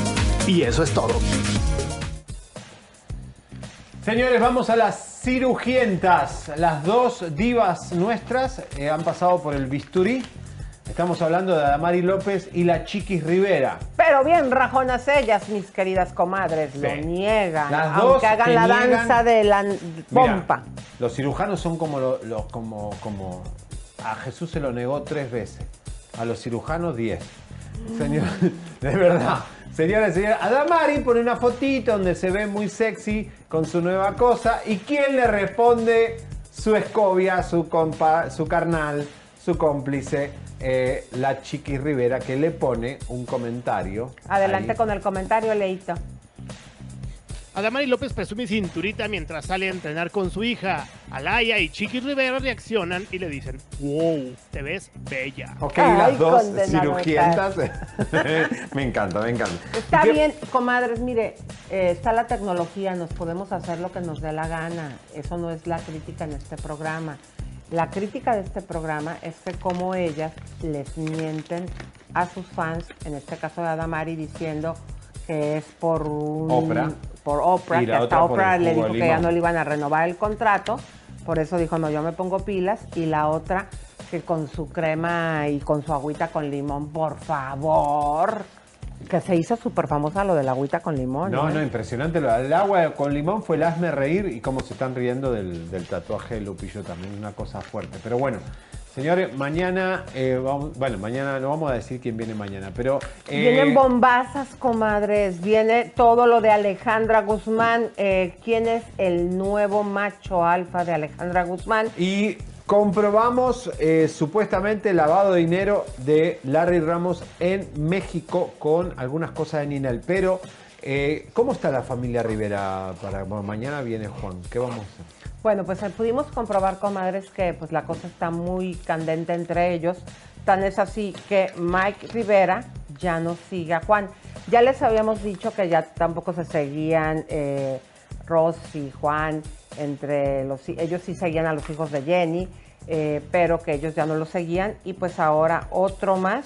Y eso es todo. Señores, vamos a las cirugientas. Las dos divas nuestras eh, han pasado por el bisturí. Estamos hablando de Adamari López y la Chiquis Rivera. Pero bien rajonas ellas, mis queridas comadres, lo niegan. Las aunque dos hagan que la niegan- danza de la Mira, pompa. los cirujanos son como, lo- lo- como, como a Jesús se lo negó tres veces. A los cirujanos diez. Señor, de verdad. Señora y señora, Adamari pone una fotito donde se ve muy sexy con su nueva cosa. ¿Y quién le responde? Su escobia, su compa, su carnal, su cómplice, eh, la Chiqui Rivera, que le pone un comentario. Adelante ahí. con el comentario, Leito. Adamari López presume cinturita mientras sale a entrenar con su hija. Alaya y Chiqui Rivera reaccionan y le dicen, wow, te ves bella. Ok, Ay, las dos cirugientas. me encanta, me encanta. Está ¿Qué- bien, comadres, mire, eh, está la tecnología, nos podemos hacer lo que nos dé la gana. Eso no es la crítica en este programa. La crítica de este programa es que como ellas les mienten a sus fans, en este caso de Adamari, diciendo que es por un, Oprah. Por Oprah, Y que hasta Oprah le dijo que ya no le iban a renovar el contrato, por eso dijo, no, yo me pongo pilas, y la otra que con su crema y con su agüita con limón, por favor, que se hizo súper famosa lo de la agüita con limón. No, ¿eh? no, impresionante. lo- El agua con limón fue el hazme reír y cómo se están riendo del, del tatuaje de Lupillo también, una cosa fuerte. Pero bueno, señores, mañana, eh, vamos, bueno, mañana no vamos a decir quién viene mañana, pero... eh, Vienen bombazas, comadres. Viene todo lo de Alejandra Guzmán. Eh, ¿Quién es el nuevo macho alfa de Alejandra Guzmán? Y comprobamos supuestamente lavado de dinero de Larry Ramos en México con algunas cosas de Ninel. Pero, eh, ¿cómo está la familia Rivera? Para bueno, mañana viene Juan. ¿Qué vamos a hacer? Bueno, pues eh, pudimos comprobar, comadres, que pues la cosa está muy candente entre ellos. Tan es así que Mike Rivera ya no sigue a Juan. Ya les habíamos dicho que ya tampoco se seguían eh, Ross y Juan, entre los ellos sí seguían a los hijos de Jenny, eh, pero que ellos ya no lo seguían. Y pues ahora otro más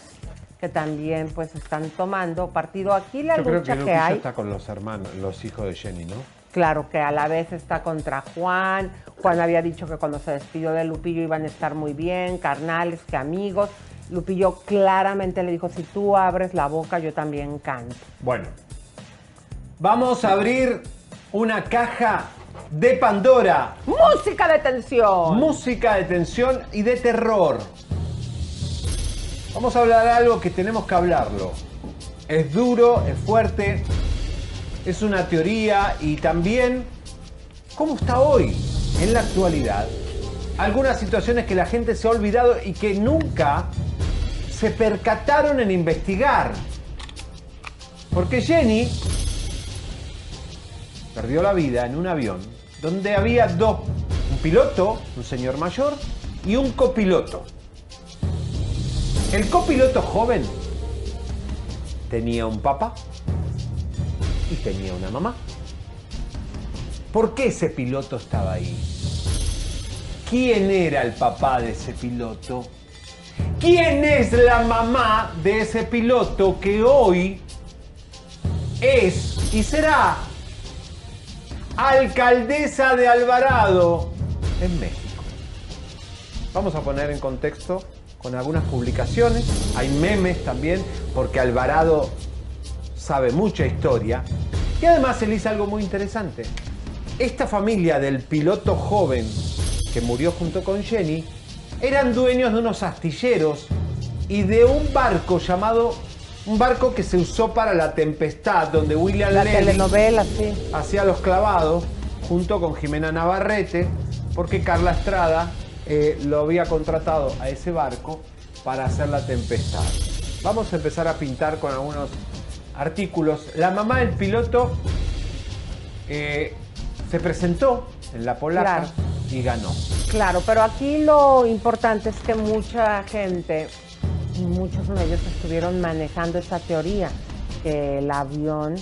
que también pues están tomando partido. Aquí la Yo creo lucha que que, Lupillo hay... está con los hermanos, los hijos de Jenny, ¿no? Claro que a la vez está contra Juan. Juan había dicho que cuando se despidió de Lupillo iban a estar muy bien, carnales, que amigos. Lupillo claramente le dijo, si tú abres la boca, yo también canto. Bueno, vamos a abrir una caja de Pandora. Música de tensión. Música de tensión y de terror. Vamos a hablar de algo que tenemos que hablarlo. Es duro, es fuerte, es una teoría y también cómo está hoy, en la actualidad. Algunas situaciones que la gente se ha olvidado y que nunca se percataron en investigar. Porque Jenny perdió la vida en un avión donde había dos, un piloto, un señor mayor, y un copiloto. El copiloto joven tenía un papá y tenía una mamá. ¿Por qué ese piloto estaba ahí? ¿Quién era el papá de ese piloto? ¿Quién es la mamá de ese piloto que hoy es y será alcaldesa de Alvarado en México? Vamos a poner en contexto con algunas publicaciones, hay memes también, porque Alvarado sabe mucha historia. Y además él hizo algo muy interesante. Esta familia del piloto joven que murió junto con Jenny eran dueños de unos astilleros y de un barco llamado, un barco que se usó para la tempestad, donde William La telenovela, sí. hacía los clavados junto con Jimena Navarrete, porque Carla Estrada eh, lo había contratado a ese barco para hacer la tempestad. Vamos a empezar a pintar con algunos artículos. La mamá del piloto eh, se presentó en la polaca Claro. y ganó. Claro, pero aquí lo importante es que mucha gente y muchos medios estuvieron manejando esta teoría, que el avión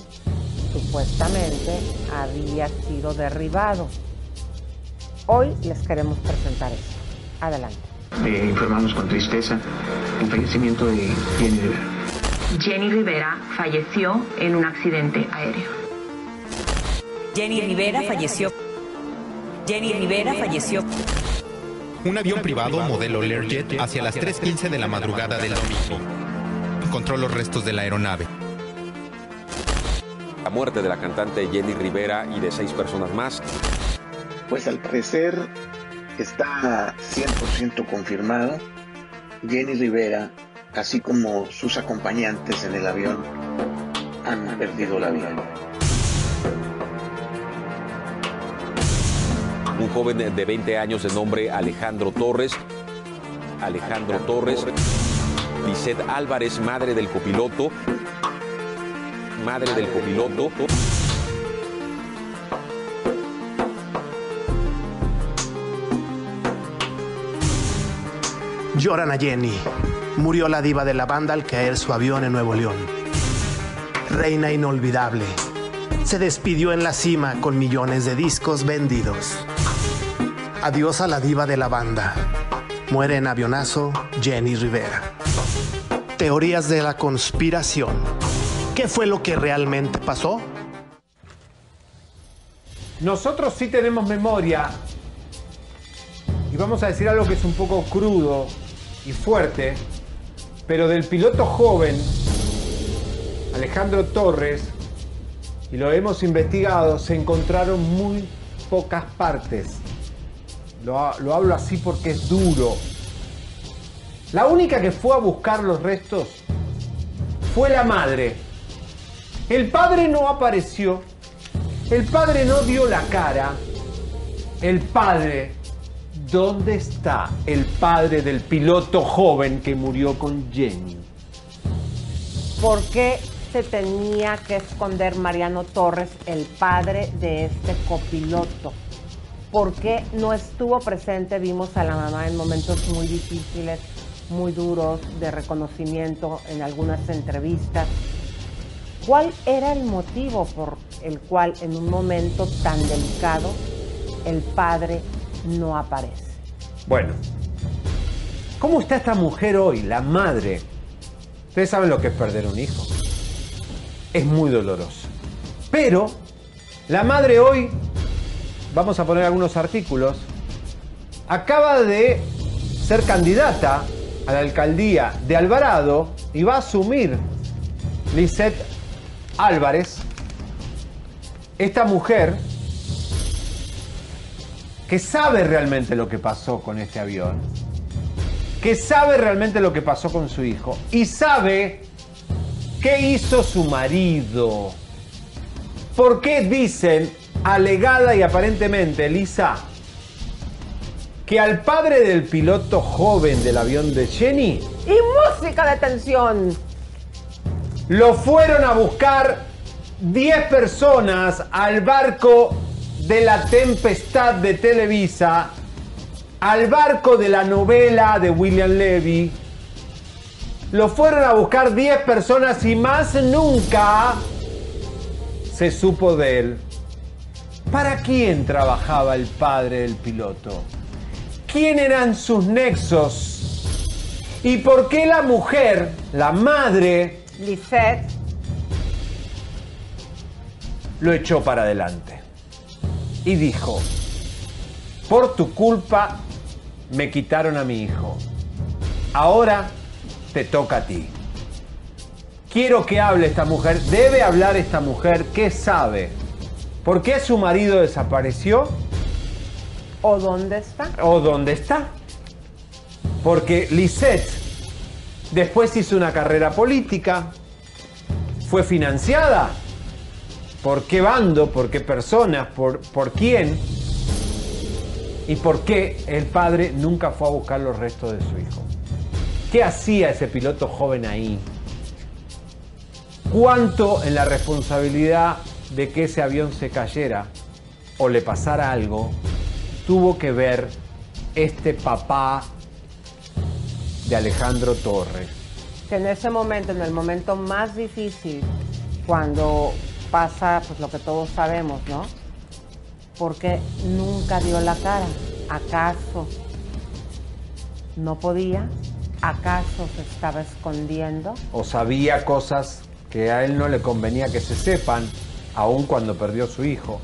supuestamente había sido derribado. Hoy les queremos presentar esto. Adelante. Eh, informamos con tristeza el fallecimiento de Jenny Rivera. Jenny Rivera falleció en un accidente aéreo. Jenny Rivera falleció. Jenny Rivera falleció. Un avión privado modelo Learjet hacia las 3.15 de la madrugada del domingo. Encontró los restos de la aeronave. La muerte de la cantante Jenny Rivera y de seis personas más. Pues al parecer está 100% confirmado. Jenny Rivera, así como sus acompañantes en el avión, han perdido la vida. Un joven de 20 años de nombre Alejandro Torres. Alejandro Torres. Lisette Álvarez, madre del copiloto. Madre del copiloto. Lloran a Jenny. Murió la diva de la banda al caer su avión en Nuevo León. Reina inolvidable. Se despidió en la cima con millones de discos vendidos. Adiós a la diva de la banda. Muere en avionazo Jenny Rivera. Teorías de la conspiración. ¿Qué fue lo que realmente pasó? Nosotros sí tenemos memoria y vamos a decir algo que es un poco crudo y fuerte, pero del piloto joven, Alejandro Torres, y lo hemos investigado, se encontraron muy pocas partes. Lo, lo hablo así porque es duro. La única que fue a buscar los restos fue la madre. El padre no apareció. El padre no dio la cara. El padre, ¿dónde está el padre del piloto joven que murió con Jenny? ¿Por qué se tenía que esconder Mariano Torres, el padre de este copiloto? ¿Por qué no estuvo presente? Vimos a la mamá en momentos muy difíciles, muy duros, de reconocimiento en algunas entrevistas. ¿Cuál era el motivo por el cual en un momento tan delicado el padre no aparece? Bueno, ¿cómo está esta mujer hoy, la madre? Ustedes saben lo que es perder un hijo. Es muy doloroso. Pero la madre hoy, vamos a poner algunos artículos, acaba de ser candidata a la alcaldía de Alvarado y va a asumir Lisette Álvarez, esta mujer que sabe realmente lo que pasó con este avión, que sabe realmente lo que pasó con su hijo y sabe qué hizo su marido. ¿Por qué dicen, alegada y aparentemente, Lisa, que al padre del piloto joven del avión de Jenny Y música de tensión. lo fueron a buscar 10 personas al barco de la tempestad de Televisa, al barco de la novela de William Levy. Lo fueron a buscar 10 personas y más nunca se supo de él. ¿Para quién trabajaba el padre del piloto? ¿Quién eran sus nexos? ¿Y por qué la mujer, la madre, Lisette, lo echó para adelante. Y dijo, por tu culpa me quitaron a mi hijo. Ahora te toca a ti. Quiero que hable esta mujer. Debe hablar esta mujer. ¿Qué sabe? ¿Por qué su marido desapareció? ¿o dónde está? ¿O dónde está? Porque Lisette después hizo una carrera política, fue financiada. ¿Por qué bando? ¿Por qué personas? ¿Por, por quién? ¿Y por qué el padre nunca fue a buscar los restos de su hijo? ¿Qué hacía ese piloto joven ahí? ¿Cuánto en la responsabilidad de que ese avión se cayera o le pasara algo tuvo que ver este papá de Alejandro Torres? Que en ese momento, en el momento más difícil, cuando pasa pues lo que todos sabemos, ¿no? Porque nunca dio la cara. ¿Acaso no podía? ¿Acaso se estaba escondiendo? o sabía cosas que a él no le convenía que se sepan, aun cuando perdió su hijo.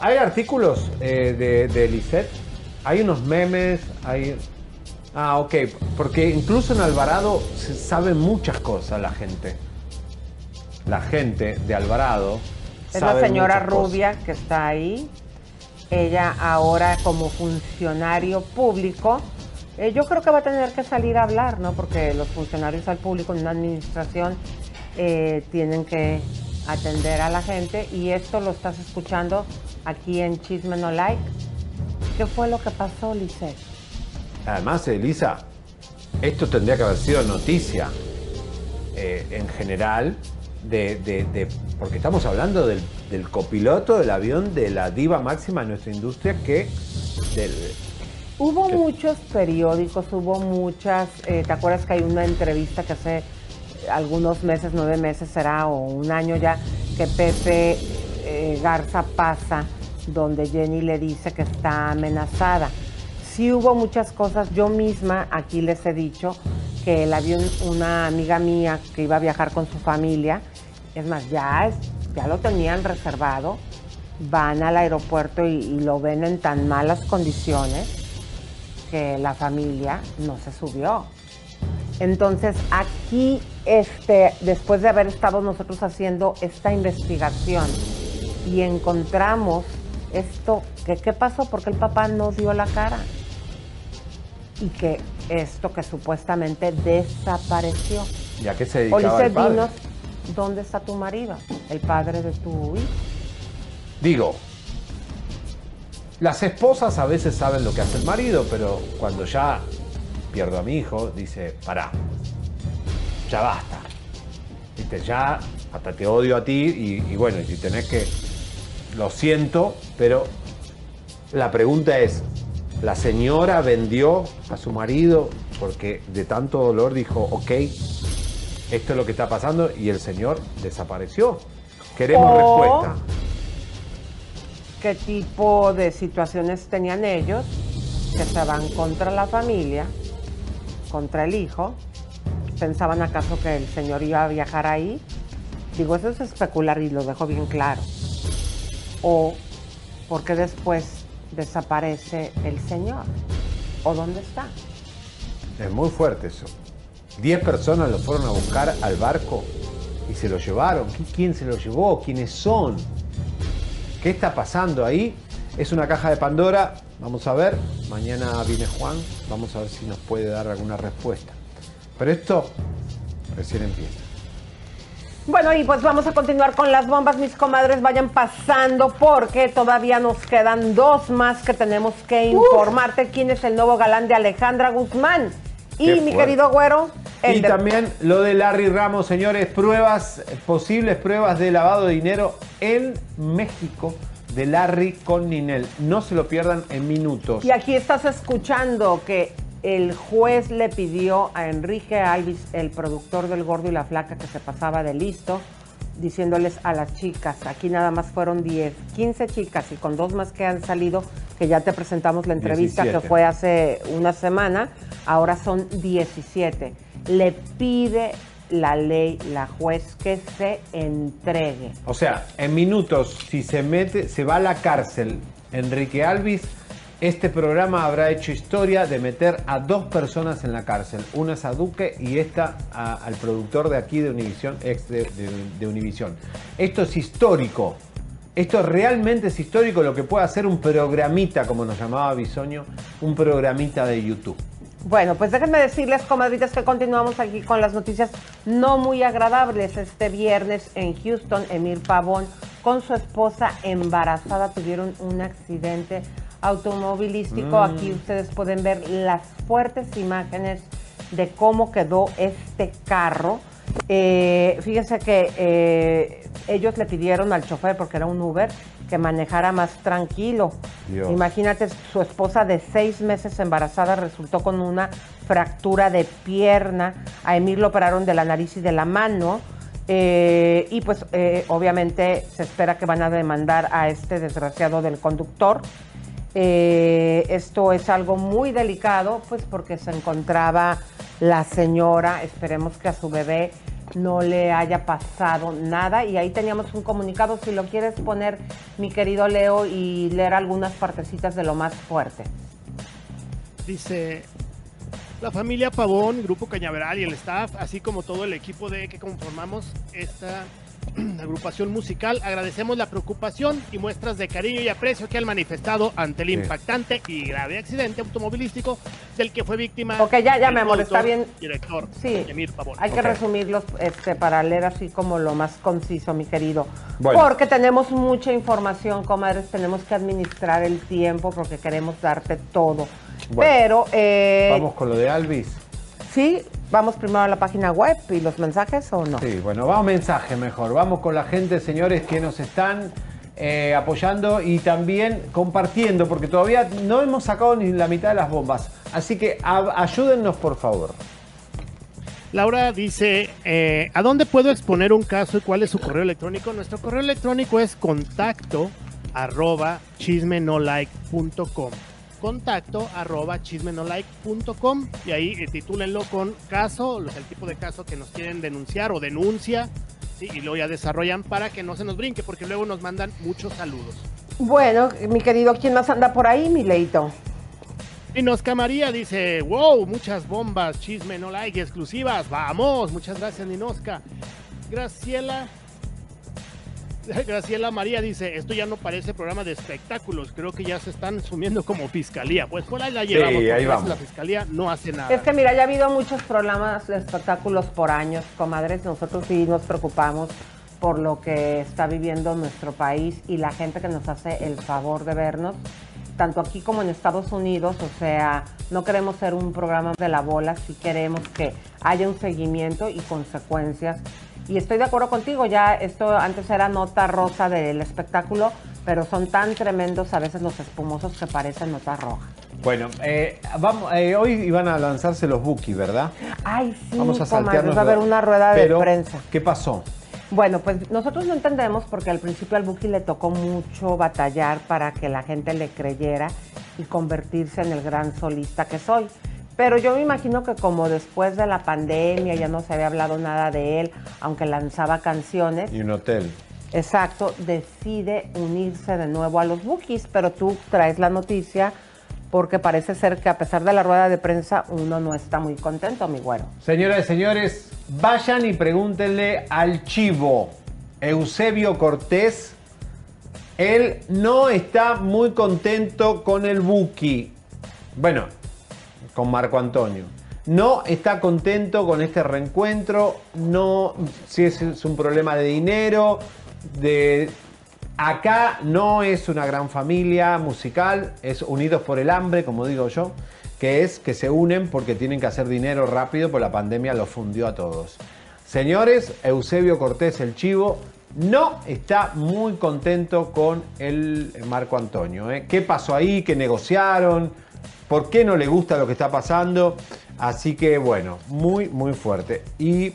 ¿Hay artículos eh, de, de? Hay unos memes, hay... Ah, ok, porque incluso en Alvarado se sabe muchas cosas la gente. La gente de Alvarado. Es la señora cosas. rubia que está ahí. Ella ahora como funcionario público, eh, yo creo que va a tener que salir a hablar, ¿no? Porque los funcionarios al público en una administración eh, tienen que atender a la gente y esto lo estás escuchando aquí en Chisme No Like. ¿Qué fue lo que pasó, Lisette? Además, Elisa, esto tendría que haber sido noticia eh, en general, de, de- de- porque estamos hablando del, del copiloto del avión de la diva máxima de nuestra industria que... del- Hubo muchos periódicos, hubo muchas, eh, ¿te acuerdas que hay una entrevista que hace algunos meses, nueve meses será, o un año ya, que Pepe eh, Garza Pasa donde Jenny le dice que está amenazada. Sí hubo muchas cosas, yo misma aquí les he dicho que el avión, una amiga mía que iba a viajar con su familia, es más, ya, es, ya lo tenían reservado, van al aeropuerto y, y lo ven en tan malas condiciones que la familia no se subió. Entonces aquí, este, después de haber estado nosotros haciendo esta investigación y encontramos esto, que qué pasó, porque el papá no dio la cara y que esto que supuestamente desapareció. ¿Y a qué se dedicaba Ulises, el padre? dinos, ¿dónde está tu marido? El padre de tu hijo. Digo, las esposas a veces saben lo que hace el marido, pero cuando ya pierdo a mi hijo, dice, pará, ya basta. Viste, ya hasta te odio a ti y, y bueno, si tenés que, lo siento, pero la pregunta es, ¿la señora vendió a su marido porque de tanto dolor dijo, ok, esto es lo que está pasando y el señor desapareció? Queremos O- respuesta. qué tipo de situaciones tenían ellos que se van contra la familia, contra el hijo. ¿Pensaban acaso que el señor iba a viajar ahí? Digo, eso es especular y lo dejo bien claro. O porque después desaparece el señor. ¿O dónde está? Es muy fuerte eso. Diez personas lo fueron a buscar al barco y se lo llevaron. ¿Qui- ¿Quién se lo llevó? ¿Quiénes son? ¿Qué está pasando ahí? Es una caja de Pandora. Vamos a ver. Mañana viene Juan. Vamos a ver si nos puede dar alguna respuesta. Pero esto recién empieza. Bueno, y pues vamos a continuar con las bombas, mis comadres, vayan pasando porque todavía nos quedan dos más que tenemos que informarte quién es el nuevo galán de Alejandra Guzmán. Y mi querido güero, el Y de- también lo de Larry Ramos, señores, pruebas, posibles pruebas de lavado de dinero en México de Larry con Ninel. No se lo pierdan en minutos. Y aquí estás escuchando que el juez le pidió a Enrique Alvis, el productor del Gordo y la Flaca, que se pasaba de listo, diciéndoles a las chicas, aquí nada más fueron 10, 15 chicas y con dos más que han salido, que ya te presentamos la entrevista 17. que fue hace una semana, ahora son 17. Le pide la ley, la juez, que se entregue. O sea, en minutos, si se mete, se va a la cárcel Enrique Alvis, este programa habrá hecho historia de meter a dos personas en la cárcel. Una es a Duque y esta al productor de aquí de Univisión, ex de, de-. Esto es histórico. Esto realmente es histórico lo que puede hacer un programita, como nos llamaba Bisoño, un programita de YouTube. Bueno, pues déjenme decirles, comadritas, que continuamos aquí con las noticias no muy agradables. Este viernes en Houston, Emir Pavón con su esposa embarazada tuvieron un accidente automovilístico. Mm. Aquí ustedes pueden ver las fuertes imágenes de cómo quedó este carro. Eh, fíjense que eh, ellos le pidieron al chofer, porque era un Uber, que manejara más tranquilo. Dios. Imagínate, su esposa de seis meses embarazada resultó con una fractura de pierna. A Emir lo operaron de la nariz y de la mano. Eh, y pues eh, obviamente se espera que van a demandar a este desgraciado del conductor. Eh, esto es algo muy delicado, pues porque se encontraba la señora, esperemos que a su bebé no le haya pasado nada. Y ahí teníamos un comunicado, si lo quieres poner, mi querido Leo, y leer algunas partecitas de lo más fuerte. Dice la familia Pavón, Grupo Cañaveral y el staff, así como todo el equipo de que conformamos esta agrupación musical, agradecemos la preocupación y muestras de cariño y aprecio que han manifestado ante el Sí. impactante y grave accidente automovilístico del que fue víctima. Ok, ya, ya, mi amor, está bien. Director Sí, Emir Pavón. hay que resumirlos este, para leer así como lo más conciso, mi querido. Bueno. Porque tenemos mucha información, comadres, tenemos que administrar el tiempo porque queremos darte todo. Bueno, Pero, eh, Vamos con lo de Alvis. Sí, vamos primero a la página web y los mensajes o no. Sí, bueno, vamos mensaje mejor. Vamos con la gente, señores, que nos están eh, apoyando y también compartiendo, porque todavía no hemos sacado ni la mitad de las bombas. Así que ayúdennos, por favor. Laura dice, eh, ¿a dónde puedo exponer un caso y cuál es su correo electrónico? Nuestro correo electrónico es contacto arroba chismenolike.com. Contacto arroba chismenolike.com y ahí eh, titúlenlo con caso, el tipo de caso que nos quieren denunciar o denuncia, ¿sí? y luego ya desarrollan para que no se nos brinque, porque luego nos mandan muchos saludos. Bueno, mi querido, ¿quién más anda por ahí, mi leito? Ninosca María dice, wow, muchas bombas, chisme no like, exclusivas, vamos, muchas gracias Ninosca. Graciela, Graciela María dice, esto ya no parece programa de espectáculos, creo que ya se están sumiendo como fiscalía. Pues por ahí la llevamos, ahí porque vamos. la fiscalía no hace nada. Es que mira, ya ha habido muchos programas de espectáculos por años, comadres. Nosotros sí nos preocupamos por lo que está viviendo nuestro país y la gente que nos hace el favor de vernos, tanto aquí como en Estados Unidos. O sea, no queremos ser un programa de la bola, sí queremos que haya un seguimiento y consecuencias. Y estoy de acuerdo contigo, ya esto antes era nota rosa del espectáculo, pero son tan tremendos a veces los espumosos que parecen nota roja. Bueno, eh, vamos, eh, hoy iban a lanzarse los Buki, ¿verdad? Ay, sí, Vamos a comadre, saltearnos. va a haber una rueda de Pero, prensa. ¿Qué pasó? Bueno, pues nosotros no entendemos porque al principio al Buki le tocó mucho batallar para que la gente le creyera y convertirse en el gran solista que soy. Pero yo me imagino que como después de la pandemia ya no se había hablado nada de él, aunque lanzaba canciones, Y un hotel. exacto, decide unirse de nuevo a los Bukis, pero tú traes la noticia porque parece ser que a pesar de la rueda de prensa uno no está muy contento, mi güero. Señoras y señores, vayan y pregúntenle al chivo Eusebio Cortés. Él no está muy contento con el Buki. Bueno, con Marco Antonio. No está contento con este reencuentro. No, si es, es un problema de dinero, de Acá no es una gran familia musical, es Unidos por el Hambre, como digo yo, que es que se unen porque tienen que hacer dinero rápido, porque la pandemia los fundió a todos. Señores, Eusebio Cortés, el chivo, no está muy contento con el Marco Antonio. ¿eh? ¿Qué pasó ahí? ¿Qué negociaron? ¿Por qué no le gusta lo que está pasando? Así que bueno, muy, muy fuerte. Y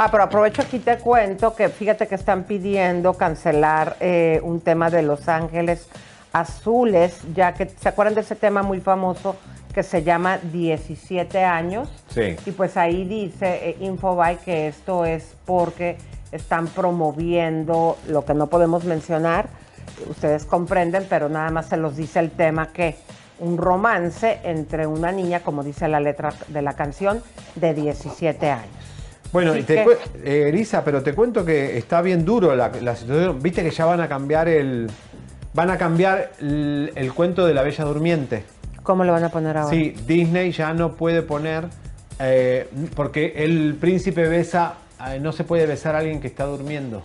Ah, pero aprovecho aquí te cuento que fíjate que están pidiendo cancelar eh, un tema de Los Ángeles Azules, ya que se acuerdan de ese tema muy famoso que se llama 17 años. Sí. Y pues ahí dice eh, Infobae que esto es porque están promoviendo lo que no podemos mencionar. Ustedes comprenden, pero nada más se los dice el tema que un romance entre una niña, como dice la letra de la canción, de 17 años. Bueno, y te eh, Elisa, pero te cuento que está bien duro la, la situación. Viste que ya van a cambiar el. Van a cambiar el, el cuento de la Bella Durmiente. ¿Cómo lo van a poner ahora? Sí, Disney ya no puede poner. eh, porque el príncipe besa. eh, no se puede besar a alguien que está durmiendo.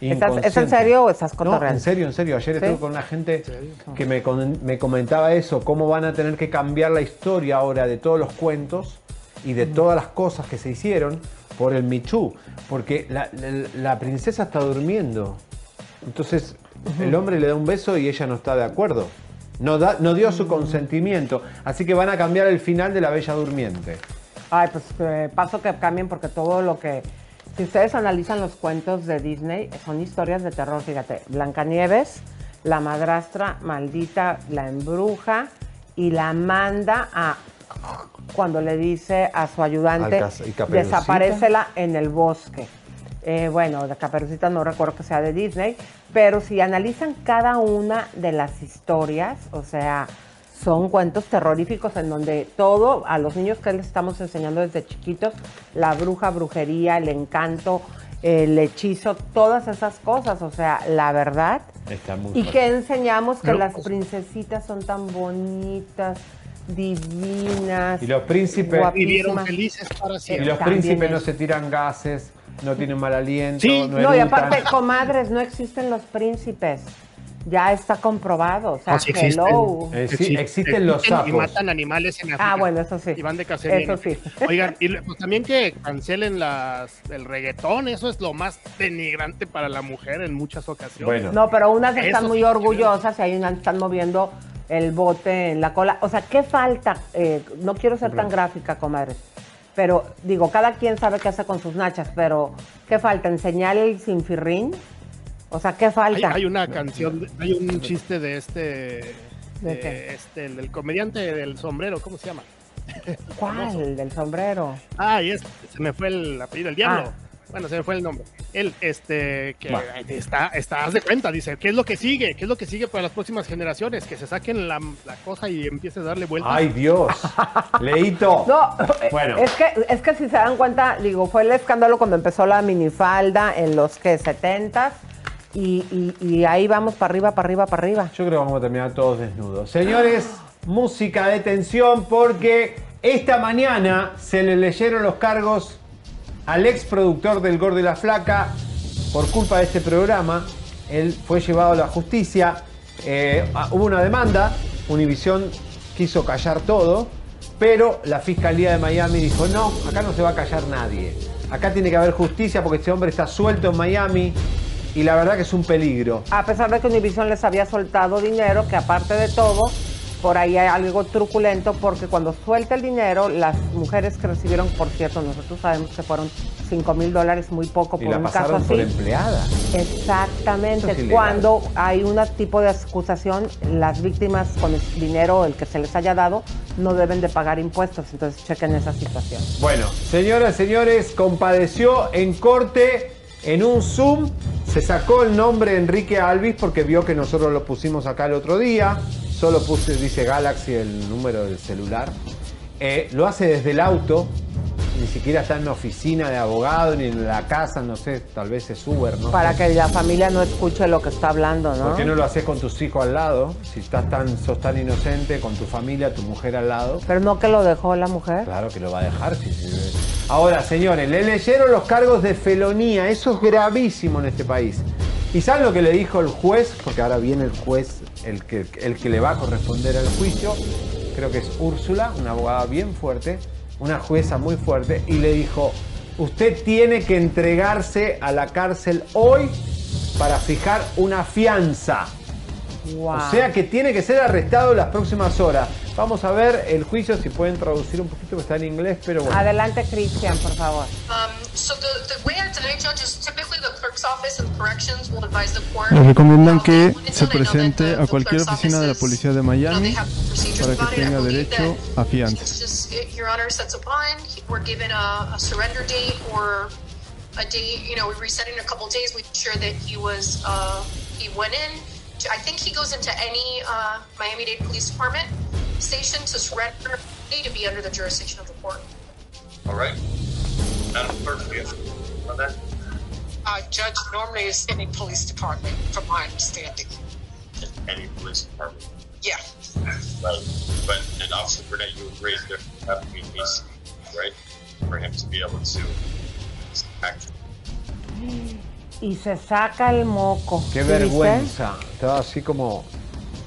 ¿Estás- ¿Es en serio o estás No, cotorreando? en serio, en serio. Ayer ¿Sí? estuve con una gente que me, con- me comentaba eso, cómo van a tener que cambiar la historia ahora de todos los cuentos y de todas las cosas que se hicieron por el Michu. Porque la, la- la princesa está durmiendo. Entonces el hombre le da un beso y ella no está de acuerdo. No, da- no dio su consentimiento. Así que van a cambiar el final de la Bella Durmiente. Ay, pues eh, paso que cambien porque todo lo que... Si ustedes analizan los cuentos de Disney, son historias de terror, fíjate. Blancanieves, la madrastra maldita la embruja y la manda a... Cuando le dice a su ayudante, desaparécela en el bosque. Eh, bueno, de Caperucita no recuerdo que sea de Disney, pero si analizan cada una de las historias, o sea, son cuentos terroríficos en donde todo, a los niños que les estamos enseñando desde chiquitos, la bruja, brujería, el encanto, el hechizo, todas esas cosas, o sea, la verdad. Está muy Y fuerte. que enseñamos que las princesitas son tan bonitas, divinas. Y los príncipes. Vivieron felices para Y siempre. los También príncipes no se tiran gases, no tienen mal aliento, Sí, no No, y aparte, comadres, no existen los príncipes. Ya está comprobado. O sea, No, sí existen. hello. Eh, sí, existen los Y sapos. matan animales en África. Ah, bueno, eso sí. Y van de cacería. Eso sí. Oigan, y pues también que cancelen las, el reggaetón, eso es lo más denigrante para la mujer en muchas ocasiones. Bueno. No, pero unas Eso están muy sí, orgullosas y hay unas que están moviendo el bote en la cola. O sea, ¿qué falta? Eh, no quiero ser tan gráfica, comadres. Pero digo, cada quien sabe qué hace con sus nachas, pero ¿qué falta? ¿Enseñar el sinfirrín? O sea, ¿qué falta? hay una canción, hay un chiste de este, ¿De de qué? este, el del comediante del sombrero, ¿cómo se llama? ¿Cuál? El del sombrero. Ah, y es, se me fue el apellido, el diablo. Ah. Bueno, se me fue el nombre. Él, este, que Bueno. está, está, haz de cuenta, dice, ¿qué es lo que sigue? ¿Qué es lo que sigue para las próximas generaciones? Que se saquen la, la cosa y empiece a darle vueltas. Ay, Dios. Leito. No, Bueno. es, que, es que si se dan cuenta, digo, fue el escándalo cuando empezó la minifalda en los que 70 y, y, y ahí vamos para arriba, para arriba, para arriba. Yo creo que vamos a terminar todos desnudos. Señores, música de tensión porque esta mañana se le leyeron los cargos al ex productor del Gordo y la Flaca por culpa de este programa. Él fue llevado a la justicia. Eh, hubo una demanda. Univisión quiso callar todo. Pero la Fiscalía de Miami dijo, no, acá no se va a callar nadie. Acá tiene que haber justicia porque este hombre está suelto en Miami y la verdad que es un peligro. A pesar de que Univision les había soltado dinero, que aparte de todo, por ahí hay algo truculento, porque cuando suelta el dinero, las mujeres que recibieron, por cierto, nosotros sabemos que fueron 5 mil dólares, muy poco Y por la un caso así. por empleada. Exactamente. Es. Cuando hay un tipo de acusación, las víctimas con el dinero, el que se les haya dado, no deben de pagar impuestos. Entonces chequen esa situación. Bueno, señoras, señores, compadeció en corte en un Zoom. Se sacó el nombre Enrique Alvis porque vio que nosotros lo pusimos acá el otro día. Solo puse, dice Galaxy, el número del celular. Eh, lo hace desde el auto. Ni siquiera está en una oficina de abogado, ni en la casa, no sé, tal vez es Uber, ¿no? Para que la familia no escuche lo que está hablando, ¿no? ¿Por qué no lo haces con tus hijos al lado? Si estás tan, sos tan inocente, con tu familia, tu mujer al lado. Pero no que lo dejó la mujer. Claro que lo va a dejar. sí, sí. Ahora, señores, le leyeron los cargos de felonía. Eso es gravísimo en este país. ¿Y saben lo que le dijo el juez? Porque ahora viene el juez, el que, el que le va a corresponder al juicio. Creo que es Úrsula, una abogada bien fuerte, una jueza muy fuerte, y le dijo, usted tiene que entregarse a la cárcel hoy para fijar una fianza. Wow. O sea que tiene que ser arrestado en las próximas horas. Vamos a ver el juicio, si pueden traducir un poquito, que está en inglés, pero bueno. Adelante, Cristian, por favor. Um, so the, the way our tonight judge is typically the clerk's office and corrections will advise the court. Le recomiendan que se presente a cualquier oficina de la policía de Miami para que tenga derecho a It's fianza. just, Your Honor sets a bond, we're given a, a surrender date or a date, you know, we reset in a couple days, we ensure that he was, uh, he went in. I think he goes into any, uh, Miami-Dade Police Department station to surrender, need to be under the jurisdiction of the court. All right. Madam Clerk, we have on that. Uh, Judge, normally it's any police department, from my understanding. Any police department. Yeah. Right. But and Officer Burnett, you agree there have to be AC, right? For him to be able to act. Y se saca el moco. Qué ¿Sí viste? vergüenza. Estaba así como.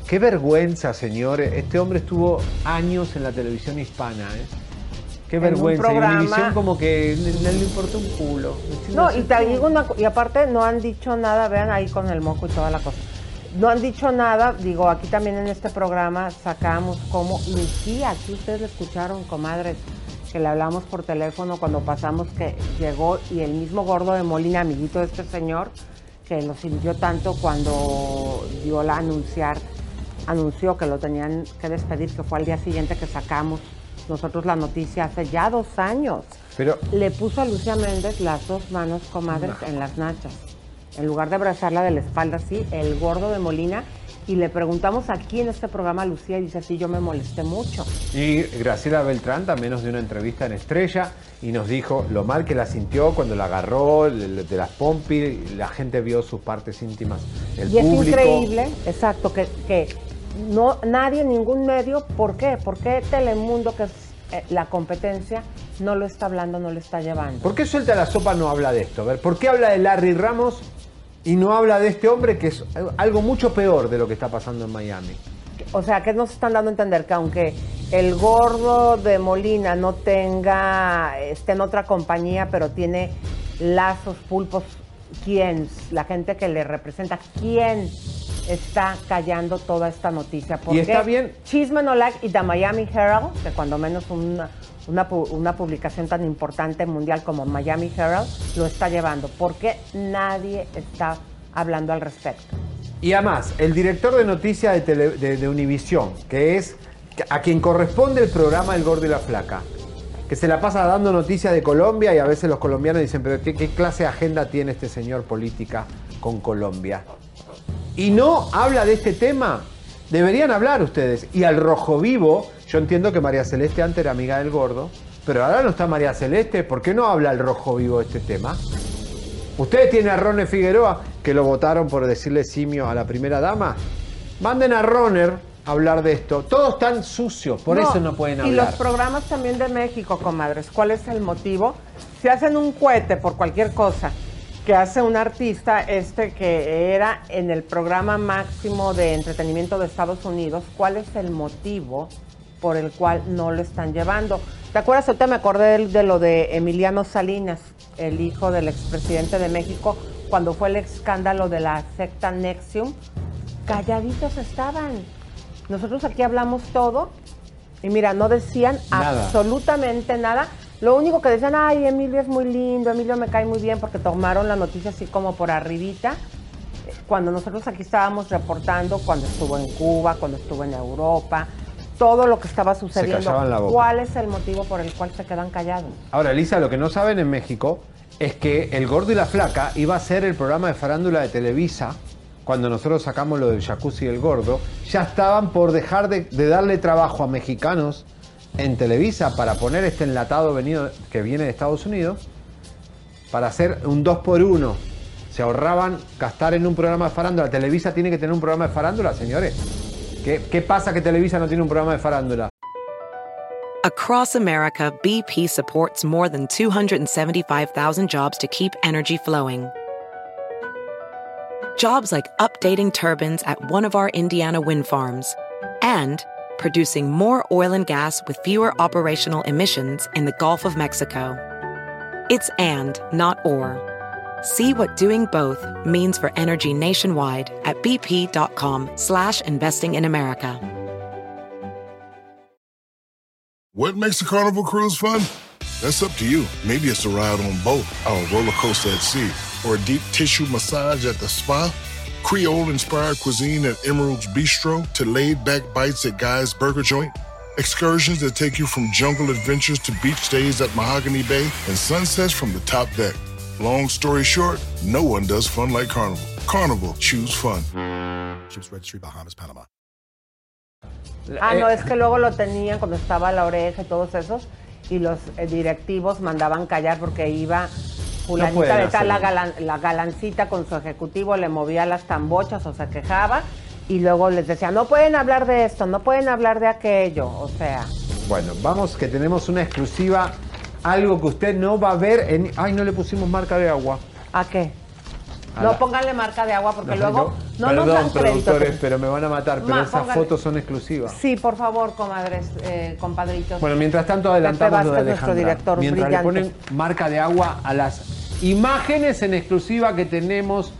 Qué vergüenza, señores. Este hombre estuvo años en la televisión hispana, ¿eh? Qué En un vergüenza. programa- Y como que no le importa un culo. No, y te digo una y aparte no han dicho nada, vean ahí con el moco y toda la cosa. No han dicho nada, digo, aquí también en este programa sacamos como Lucía, aquí ustedes le escucharon, comadres, que le hablamos por teléfono cuando pasamos que llegó y el mismo gordo de Molina, amiguito de este señor, que lo sintió tanto cuando dio la anunciar, anunció que lo tenían que despedir, que fue al día siguiente que sacamos nosotros la noticia hace ya dos años. Pero Le puso a Lucía Méndez las dos manos, comadres, en las nachas. En lugar de abrazarla de la espalda, así, el gordo de Molina. Y le preguntamos aquí en este programa a Lucía y dice, sí, yo me molesté mucho. Y Graciela Beltrán también nos dio una entrevista en Estrella y nos dijo lo mal que la sintió cuando la agarró de las pompis, la gente vio sus partes íntimas, el y es público. increíble, exacto, que, que no nadie, ningún medio, ¿por qué? ¿Por qué Telemundo, que es eh, la competencia, no lo está hablando, no lo está llevando? ¿Por qué Suelta la Sopa no habla de esto? A ver, ¿por qué habla de Larry Ramos y no habla de este hombre que es algo mucho peor de lo que está pasando en Miami? O sea, que nos están dando a entender que aunque el gordo de Molina no tenga, esté en otra compañía, pero tiene lazos, pulpos, ¿quién? La gente que le representa, ¿quién está callando toda esta noticia? Porque está bien. Chisme no like y The Miami Herald, que cuando menos una, una, pu- una publicación tan importante mundial como Miami Herald, lo está llevando. ¿Por qué nadie está hablando al respecto. Y además, el director de noticias de, tele- de, de Univisión, que es a quien corresponde el programa El Gordo y la Flaca, que se la pasa dando noticias de Colombia y a veces los colombianos dicen, pero ¿qué, qué clase de agenda tiene este señor política con Colombia? Y no habla de este tema. Deberían hablar ustedes. Y al rojo vivo, yo entiendo que María Celeste antes era amiga del gordo, pero ahora no está María Celeste, ¿por qué no habla el rojo vivo de este tema? Ustedes tienen a Roner Figueroa, que lo votaron por decirle simio a la primera dama. Manden a Roner a hablar de esto. Todos están sucios, por eso no pueden Y hablar. los programas también de México, comadres, ¿cuál es el motivo? Si hacen un cohete por cualquier cosa que hace un artista, este que era en el programa máximo de entretenimiento de Estados Unidos, ¿cuál es el motivo por el cual no lo están llevando? ¿Te acuerdas? Ahorita me acordé de, de lo de Emiliano Salinas, el hijo del expresidente de México, cuando fue el escándalo de la secta Nexium. Calladitos estaban. Nosotros aquí hablamos todo y mira, no decían Nada. absolutamente nada. Lo único que decían, ay, Emilio es muy lindo, Emilio me cae muy bien, porque tomaron la noticia así como por arribita. Cuando nosotros aquí estábamos reportando, cuando estuvo en Cuba, cuando estuvo en Europa, todo lo que estaba sucediendo. ¿Cuál es el motivo por el cual se quedan callados? Ahora, Elisa, lo que no saben en México es que El Gordo y la Flaca iba a ser el programa de farándula de Televisa. Cuando nosotros sacamos lo del jacuzzi y el gordo, ya estaban por dejar de, de darle trabajo a mexicanos en Televisa para poner este enlatado venido, que viene de Estados Unidos para hacer un 2 por 1 Se ahorraban gastar en un programa de farándula. Televisa tiene que tener un programa de farándula, señores. ¿Qué, qué pasa que Televisa no tiene un programa de farándula? Across America, BP supports more than 275,000 jobs to keep energy flowing. Jobs like updating turbines at one of our Indiana wind farms and producing more oil and gas with fewer operational emissions in the Gulf of Mexico. It's and, not or. See what doing both means for energy nationwide at bp.com slash investing in America. What makes a carnival cruise fun? That's up to you. Maybe it's a ride on boat, a roller coaster at sea, or a deep tissue massage at the spa. Creole inspired cuisine at Emerald's Bistro to laid back bites at Guy's Burger Joint. Excursions that take you from jungle adventures to beach stays at Mahogany Bay and sunsets from the top deck. Long story short, no one does fun like Carnival. Carnival, choose fun. Ships Registry, Bahamas, Panama. Ah, no, es que luego lo tenían cuando estaba la oreja y todos esos, y los eh, directivos mandaban callar porque iba fulanita pueden de tal, la, galan- la galancita con su ejecutivo, le movía las tambochas o se quejaba, y luego les decía, no pueden hablar de esto, no pueden hablar de aquello, o sea... Bueno, vamos que tenemos una exclusiva, algo que usted no va a ver en... Ay, no le pusimos marca de agua. ¿A qué? No la- pónganle marca de agua porque No, luego no nos Perdón, dan crédito. productores, pero me van a matar, pero Ma, esas póngale- fotos son exclusivas. Sí, por favor, comadres, eh, compadritos. Bueno, mientras tanto adelantamos lo de Vázquez, nuestro director mientras brillante. le ponen marca de agua a las imágenes en exclusiva que tenemos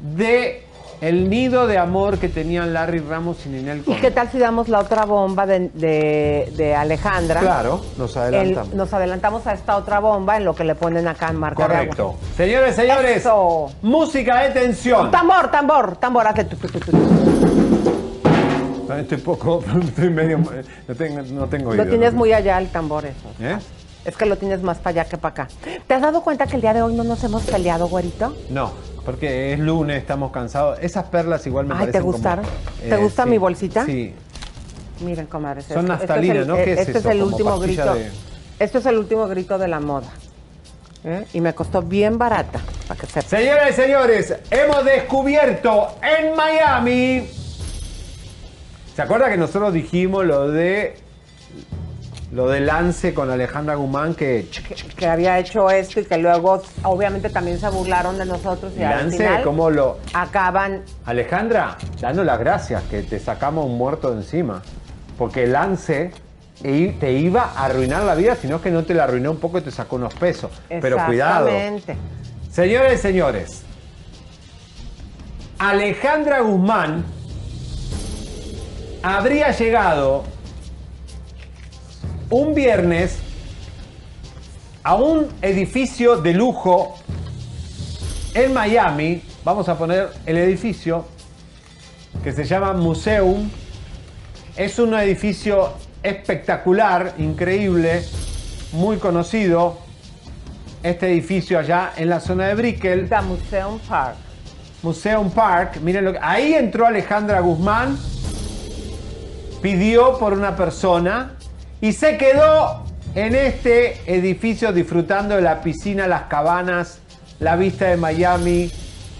de el nido de amor que tenían Larry Ramos y Ninel ¿Y Conde. qué tal si damos la otra bomba de, de- de Alejandra? Claro, nos adelantamos. El- nos adelantamos a esta otra bomba en lo que le ponen acá en marca de Correcto. agua. Señores, señores, Eso. música de tensión. Tambor, tambor, tambor, hazle tu, tu, tu, tu, tu. Ah, Estoy poco, estoy medio, no tengo, no tengo Lo oído, tienes no muy allá el tambor eso. ¿Eh? Es que lo tienes más para allá que para acá. ¿Te has dado cuenta que el día de hoy no nos hemos peleado, güerito? No, porque es lunes, estamos cansados. Esas perlas igual me Ay, ¿te parecen como- gustaron? Eh, ¿Te gusta sí, mi bolsita? Sí. Miren, comadres. Son esto- naftalina, este es ¿no? ¿Qué es Este es el Como último grito. de- Esto es el último grito de la moda. ¿Eh? Y me costó bien barata, para que sepas. Señoras y señores, hemos descubierto en Miami. ¿Se acuerda que nosotros dijimos lo de lo de Lance con Alejandra Guzmán que que había hecho esto y que luego obviamente también se burlaron de nosotros y al Lance final cómo lo acaban Alejandra, danos las gracias que te sacamos un muerto de encima. Porque Lance te iba a arruinar la vida, sino que no te la arruinó un poco y te sacó unos pesos. Pero cuidado. Exactamente. Señores y señores, Alejandra Guzmán habría llegado un viernes a un edificio de lujo en Miami vamos a poner el edificio que se llama Museum. Es un edificio espectacular, increíble, muy conocido. Este edificio allá en la zona de Brickell. The Museum Park. Museum Park. Miren lo que. Ahí entró Alejandra Guzmán. Pidió por una persona. Y se quedó en este edificio disfrutando de la piscina, las cabanas, la vista de Miami.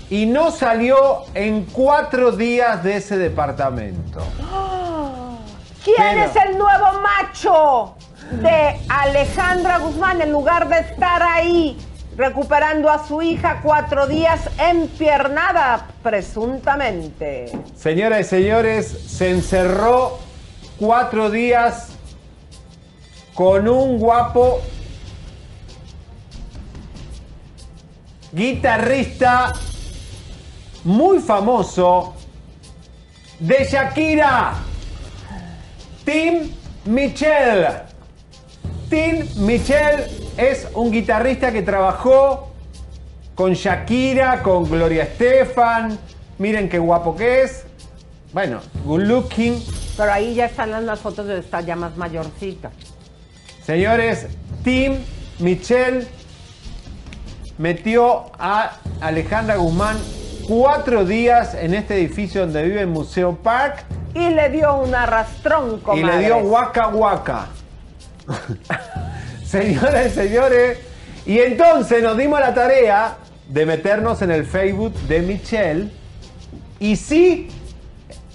Y no salió en cuatro días de ese departamento. ¿Quién Pero- es el nuevo macho de Alejandra Guzmán en lugar de estar ahí recuperando a su hija cuatro días empiernada presuntamente? Señoras y señores, se encerró cuatro días con un guapo guitarrista muy famoso de Shakira, Tim Michel. Tim Michel es un guitarrista que trabajó con Shakira, con Gloria Estefan. Miren qué guapo que es. Bueno, good looking. Pero ahí ya están las fotos de esta ya más mayorcita. Señores, Tim Michel metió a Alejandra Guzmán cuatro días en este edificio donde vive en Museo Park Y le dio un arrastrón, y comadres. le dio guaca guaca. Señoras y señores, y entonces nos dimos la tarea de meternos en el Facebook de Michelle y sí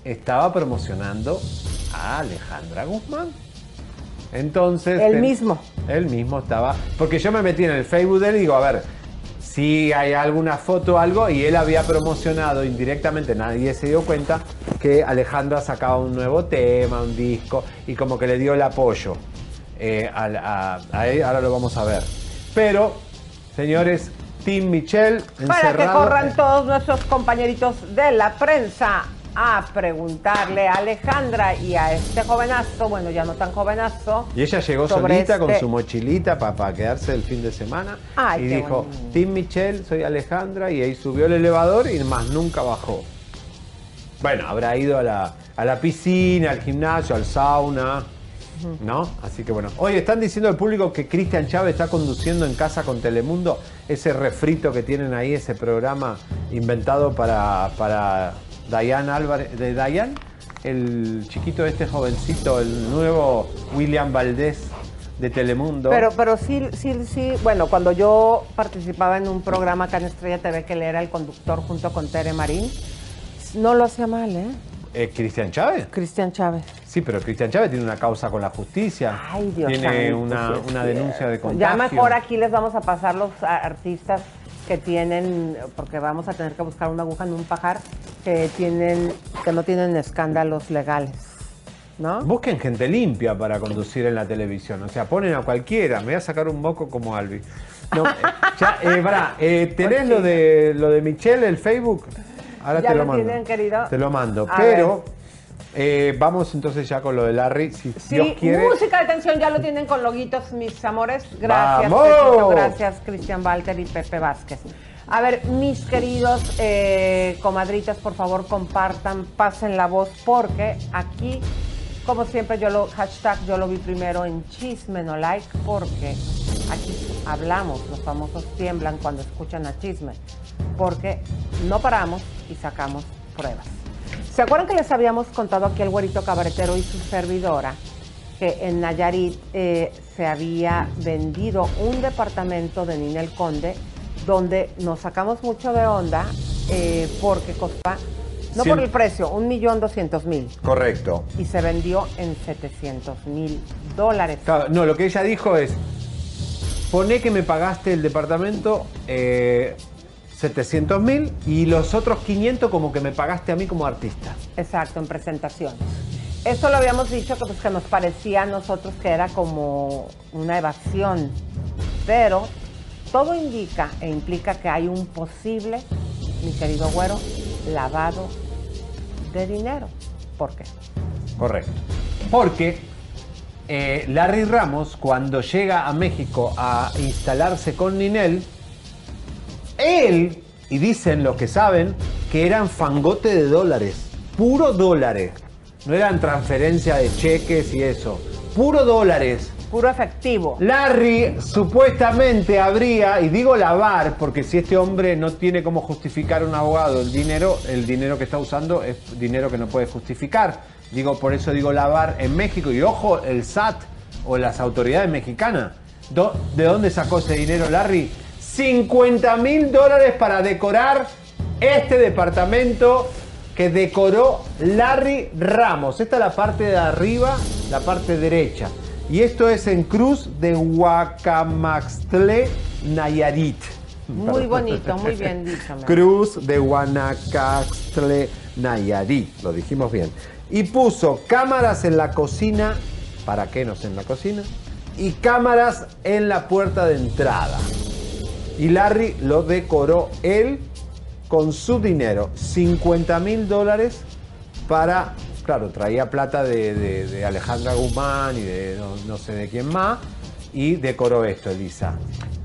estaba promocionando a Alejandra Guzmán. Entonces. El ten- mismo. Él mismo estaba. Porque yo me metí en el Facebook de él y digo, a ver, si hay alguna foto o algo, y él había promocionado indirectamente, nadie se dio cuenta, que Alejandra sacaba un nuevo tema, un disco, y como que le dio el apoyo. eh, a, a él, ahora lo vamos a ver. Pero, señores, Tim Michel, Para que corran todos nuestros compañeritos de la prensa a preguntarle a Alejandra y a este jovenazo, bueno, ya no tan jovenazo. Y ella llegó solita con este- su mochilita para quedarse el fin de semana. Ay, y dijo, bonito. Tim Michel, soy Alejandra. Y ahí subió el elevador y más nunca bajó. Bueno, habrá ido a la, a la piscina, al gimnasio, al sauna. ¿No? Así que bueno. Hoy están diciendo al público que Cristian Chávez está conduciendo en casa con Telemundo ese refrito que tienen ahí, ese programa inventado para, para Dayan Álvarez. ¿De Dayan? El chiquito este jovencito, el nuevo William Valdés de Telemundo. Pero, pero sí, sí, sí, bueno, cuando yo participaba en un programa acá en Estrella TV, que él era el conductor junto con Tere Marín, no lo hacía mal, ¿eh? Eh, ¿Cristian Chávez? Cristian Chávez. Sí, pero Cristian Chávez tiene una causa con la justicia. Ay, Dios Tiene santo, una, una denuncia de Ya contagio. mejor aquí les vamos a pasar los artistas que tienen, porque vamos a tener que buscar una aguja en un pajar, que tienen, que no tienen escándalos legales, ¿no? Busquen gente limpia para conducir en la televisión. O sea, ponen a cualquiera. Me voy a sacar un moco como Albi. No, eh, ya, eh, pará, eh, ¿tenés lo de lo de Michelle, el Facebook? Ahora ¿Ya te lo, lo mando. tienen? Te lo mando. A Pero eh, vamos entonces ya con lo de Larry. Si Sí, Dios quiere. música de tensión, ya lo tienen con loguitos, mis amores. Gracias. Pepito, gracias, Cristian Walter y Pepe Vázquez. A ver, mis queridos eh, comadritas, por favor, compartan, pasen la voz, porque aquí, como siempre, yo lo, hashtag, yo lo vi primero en Chisme No Like, porque aquí hablamos, los famosos tiemblan cuando escuchan a Chisme, porque no paramos y sacamos pruebas. ¿Se acuerdan que les habíamos contado aquí el güerito cabaretero y su servidora? Que en Nayarit eh, se había vendido un departamento de Ninel Conde donde nos sacamos mucho de onda eh, porque costaba, no Cien- por el precio, un millón doscientos mil Correcto. y se vendió en 700 mil dólares. Claro, no, lo que ella dijo es, poné que me pagaste el departamento eh, 700 mil y los otros 500 como que me pagaste a mí como artista. Exacto, en presentaciones. Esto lo habíamos dicho que, pues, que nos parecía a nosotros que era como una evasión, pero todo indica e implica que hay un posible, mi querido güero, lavado de dinero. ¿Por qué? Correcto. Porque eh, Larry Ramos, cuando llega a México a instalarse con Ninel, él y dicen los que saben que eran fangote de dólares, puro dólares. No eran transferencia de cheques y eso, puro dólares. Puro efectivo. Larry supuestamente habría, y digo lavar, porque si este hombre no tiene cómo justificar a un abogado el dinero, el dinero que está usando es dinero que no puede justificar. Digo, por eso digo lavar en México. Y ojo, el SAT o las autoridades mexicanas. ¿De dónde sacó ese dinero Larry? 50 mil dólares para decorar este departamento que decoró Larry Ramos. Esta es la parte de arriba, la parte derecha. Y esto es en Cruz de Huacamaxtle, Nayarit. Muy bonito, muy bien dicho. Cruz de Guanacaxtle, Nayarit. Lo dijimos bien. Y puso cámaras en la cocina. ¿Para qué no sé en la cocina? Y cámaras en la puerta de entrada. Y Larry lo decoró él con su dinero. 50 mil dólares para. Claro, traía plata de, Alejandra Guzmán y de no, no sé de quién más. Y decoró esto, Elisa.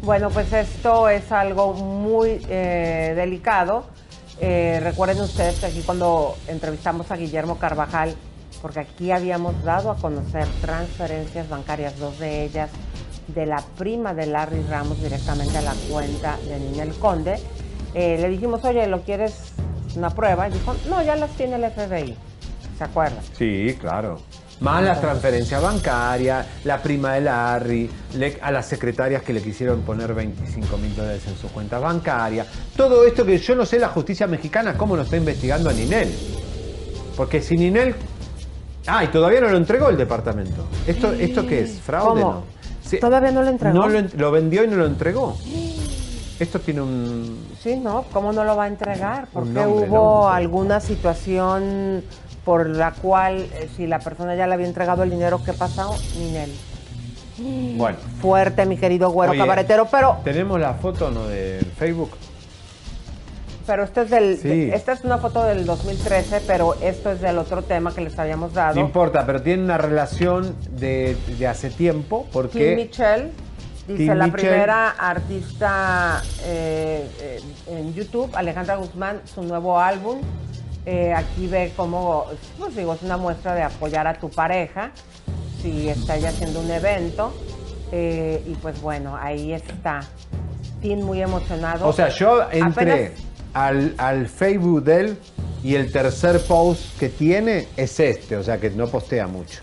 Bueno, pues esto es algo muy eh, delicado. Eh, recuerden ustedes que aquí cuando entrevistamos a Guillermo Carvajal, porque aquí habíamos dado a conocer transferencias bancarias, dos de ellas de la prima de Larry Ramos directamente a la cuenta de Ninel Conde, eh, le dijimos, oye, ¿lo quieres una prueba? Y dijo, no, ya las tiene el FBI. ¿Se acuerdan? Sí, claro. Más las transferencias bancarias, la prima de Larry, le- a las secretarias que le quisieron poner 25 mil dólares en sus cuentas bancarias. Todo esto que yo no sé la justicia mexicana cómo lo está investigando a Ninel. Porque si Ninel... Ah, y todavía no lo entregó el departamento. ¿Esto, ¿esto qué es? ¿Fraude? ¿Cómo? No. Sí, ¿Todavía no lo entregó? no lo, lo vendió y no lo entregó. Esto tiene un... Sí, ¿no? ¿Cómo no lo va a entregar? ¿Por Un qué nombre, hubo ¿no? alguna situación por la cual, eh, si la persona ya le había entregado el dinero, ¿qué pasó? Ninel. Bueno. Fuerte, mi querido güero Oye, cabaretero, pero, ¿Tenemos la foto no de Facebook? Pero este es del, Sí. esta es una foto del 2013, pero esto es del otro tema que les habíamos dado. No importa, pero tiene una relación de, de hace tiempo Kim porque... Michelle, dice Kim la primera artista eh, eh, en YouTube, Alejandra Guzmán, su nuevo álbum. Eh, aquí ve cómo, pues digo, es una muestra de apoyar a tu pareja, si está ya haciendo un evento. Eh, y pues bueno, ahí está. Tim muy emocionado. O sea, yo entré Apenas- al, al Facebook de él y el tercer post que tiene es este, o sea que no postea mucho.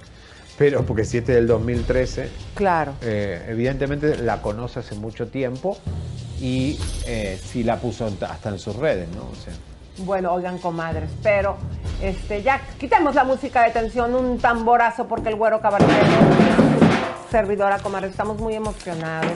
Pero porque si este es del 2013, Claro. eh, evidentemente la conoce hace mucho tiempo y eh, sí la puso hasta en sus redes, ¿no? O sea, Bueno, oigan, comadres, pero este, ya quitemos la música de tensión, un tamborazo porque el güero caballero, servidora, comadre, estamos muy emocionados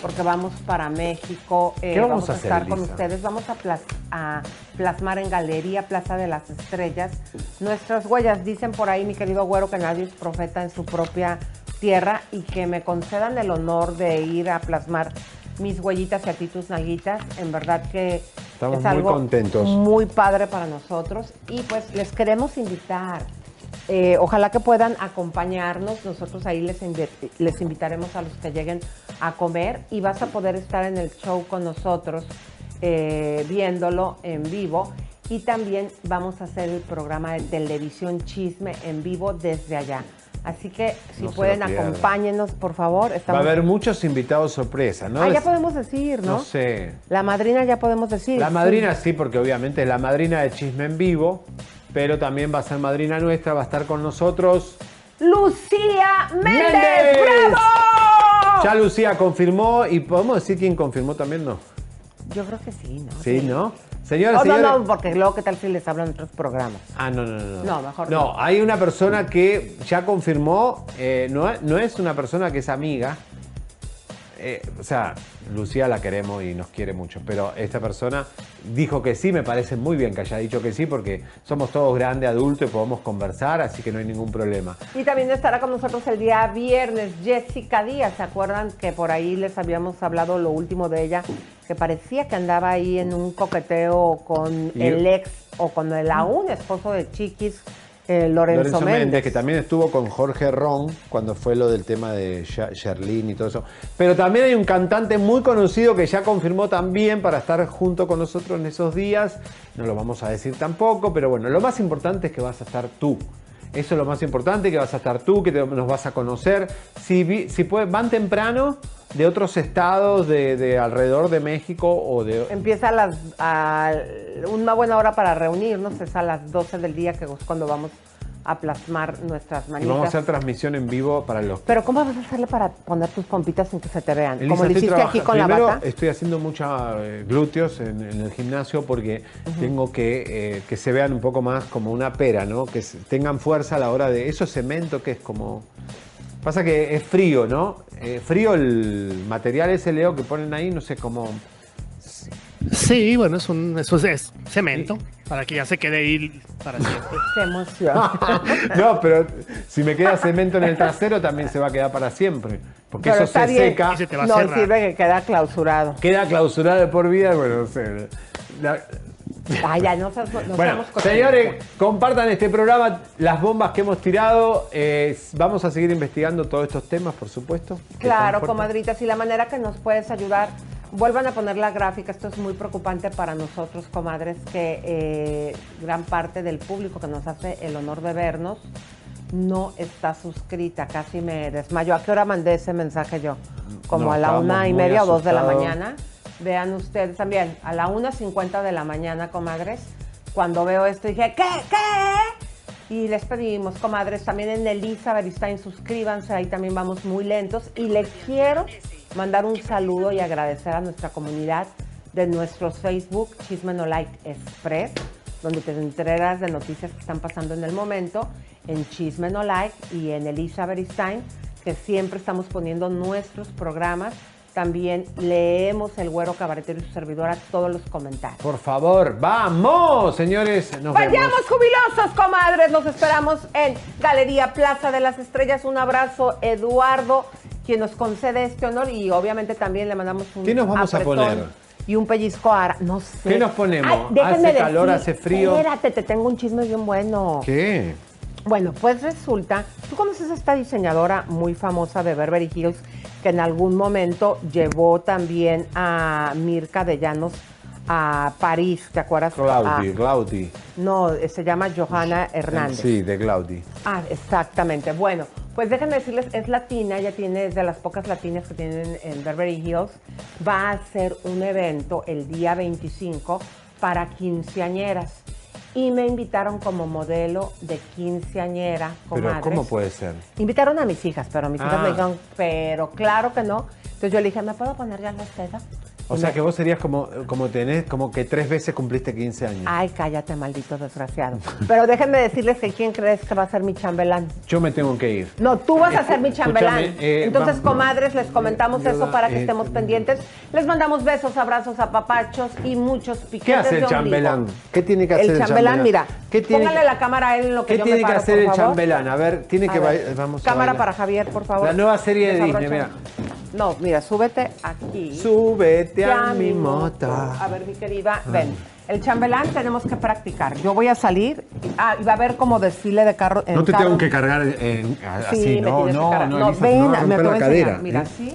porque vamos para México. eh, ¿Qué vamos a hacer, estar con ustedes, vamos a, plas- a plasmar en Galería Plaza de las Estrellas nuestras huellas. Dicen por ahí, mi querido güero, que nadie es profeta en su propia tierra y que me concedan el honor de ir a plasmar mis huellitas y a ti tus nalguitas. En verdad que Estamos es muy algo contentos. muy padre para nosotros y pues les queremos invitar. Eh, ojalá que puedan acompañarnos. Nosotros ahí les, les invitaremos a los que lleguen a comer y vas a poder estar en el show con nosotros eh, viéndolo en vivo. Y también vamos a hacer el programa de televisión chisme en vivo desde allá. Así que si No pueden pierdan. acompáñennos, por favor. va a haber muchos invitados sorpresa, ¿no? Ah, ya podemos decir, ¿no? no sé. La madrina ya podemos decir. La sí. madrina sí, porque obviamente es la madrina de Chisme en Vivo, pero también va a ser madrina nuestra, va a estar con nosotros. Lucía Méndez. ¡Méndez! ¡Bravo! Ya Lucía confirmó y podemos decir quién confirmó también, ¿no? Yo creo que sí, ¿no? Sí, ¿no? Señoras Oh, no, no, porque luego qué tal si les hablan otros programas. Ah, no, no, no. No, mejor no. no. hay una persona que ya confirmó, eh, no, es- no es una persona que es amiga. eh, o sea, Lucía la queremos y nos quiere mucho, pero esta persona dijo que sí, me parece muy bien que haya dicho que sí, porque somos todos grandes, adultos y podemos conversar, así que no hay ningún problema. Y también estará con nosotros el día viernes Jessica Díaz. ¿Se acuerdan que por ahí les habíamos hablado lo último de ella? Que parecía que andaba ahí en un coqueteo con Y- el ex o con el aún esposo de Chiquis, Eh, Lorenzo, Méndez. que también estuvo con Jorge Ron cuando fue lo del tema de Sherlyn y todo eso. Pero también hay un cantante muy conocido que ya confirmó también para estar junto con nosotros en esos días. No lo vamos a decir tampoco, pero bueno, lo más importante es que vas a estar tú. Eso es lo más importante, que vas a estar tú, que nos vas a conocer. Si, si van temprano de otros estados de, de alrededor de México o de... Empieza a las a una buena hora para reunirnos, es a las 12 del día que cuando vamos a plasmar nuestras Y manitas. vamos a hacer transmisión en vivo para los Pero ¿cómo vas a hacerle para poner tus pompitas sin que se te vean? Elisa, Como lo hiciste aquí con la bata. estoy haciendo muchos glúteos en, en el gimnasio porque tengo que eh, que se vean un poco más como una pera, ¿no? Que tengan fuerza a la hora de... Eso es cemento que es como... Pasa que es frío, ¿no? Eh, frío el material ese, Leo, que ponen ahí, no sé cómo... Sí, bueno, es un eso es, es cemento para que ya se quede ahí para siempre. Qué emoción. no, pero si me queda cemento en el trasero también se va a quedar para siempre. Porque Pero eso se bien. seca. no sirve que queda clausurado. Queda clausurado de por vida, bueno, no sé. La- Ay, ya, no, no Bueno, señores, compartan este programa, las bombas que hemos tirado. eh, vamos a seguir investigando todos estos temas, por supuesto. Claro, comadritas, y la manera que nos puedes ayudar, vuelvan a poner la gráfica, esto es muy preocupante para nosotros, comadres, que eh, gran parte del público que nos hace el honor de vernos no está suscrita, casi me desmayo. ¿A qué hora mandé ese mensaje yo? Como No, a la una y media o dos de la mañana. Vean ustedes también, a la 1.50 de la mañana, comadres, cuando veo esto dije, ¿qué? ¿Qué? Y les pedimos, comadres, también en Elisa Beristain, suscríbanse, ahí también vamos muy lentos. Y le quiero mandar un saludo y agradecer a nuestra comunidad de nuestros Facebook Chisme No Like Express, donde te enteras de noticias que están pasando en el momento, en Chisme No Like y en Elisa Beristain, que siempre estamos poniendo nuestros programas. También leemos el Güero Cabaretero y su servidora todos los comentarios. Por favor, vamos, señores. Nos Vayamos vemos. jubilosos, comadres. Nos esperamos en Galería Plaza de las Estrellas. Un abrazo, Eduardo, quien nos concede este honor. Y obviamente también le mandamos un ¿Qué nos vamos a poner? Y un pellizco a. No sé. ¿Qué nos ponemos? Ay, ¿Hace calor, hace frío? Espérate, te tengo un chisme bien bueno. ¿Qué? Bueno, pues resulta, tú conoces a esta diseñadora muy famosa de Beverly Hills que en algún momento llevó también a Mirka de Llanos a París, ¿te acuerdas? Claudi, Ah, Claudi. no, se llama Johanna Hernández. Sí, de Claudi. Ah, exactamente. Bueno, pues déjenme decirles, es latina, ella tiene, es de las pocas latinas que tienen en Beverly Hills. Va a hacer un evento el día 25 para quinceañeras. Y me invitaron como modelo de quinceañera, Pero comadres. ¿cómo puede ser? Invitaron a mis hijas, pero mis hijas Ah. me dijeron, pero claro que no. Entonces yo le dije, ¿me puedo poner ya la seda? O sea que vos serías como, como tenés, como que tres veces cumpliste 15 años. Ay, cállate, maldito desgraciado. Pero déjenme decirles que quién crees que va a ser mi chambelán. Yo me tengo que ir. No, tú vas a ser mi chambelán. Eh, Entonces, vamos. comadres, les comentamos Yo eso para que eh, estemos pendientes. Les mandamos besos, abrazos, apapachos y muchos piquetes ¿Qué hace el chambelán? ¿Qué tiene que hacer el, El chambelán, mira, ¿Qué tiene, póngale la cámara a él en lo que ¿qué yo tiene me que paro, hacer por el favor. chambelán? A ver, tiene que A ver. Vamos a Cámara para Javier, por favor. La nueva serie de Disney, Desabrocha. No, mira, súbete aquí. Súbete a mi moto. A ver, mi querida, ven. El chambelán tenemos que practicar. Yo voy a salir. Ah, y va a haber como desfile de carro. en No te carro. tengo que cargar Sí, así, me no, que no, no, Elisa, ven, no me voy la cadera. Mira, ¿eh? así.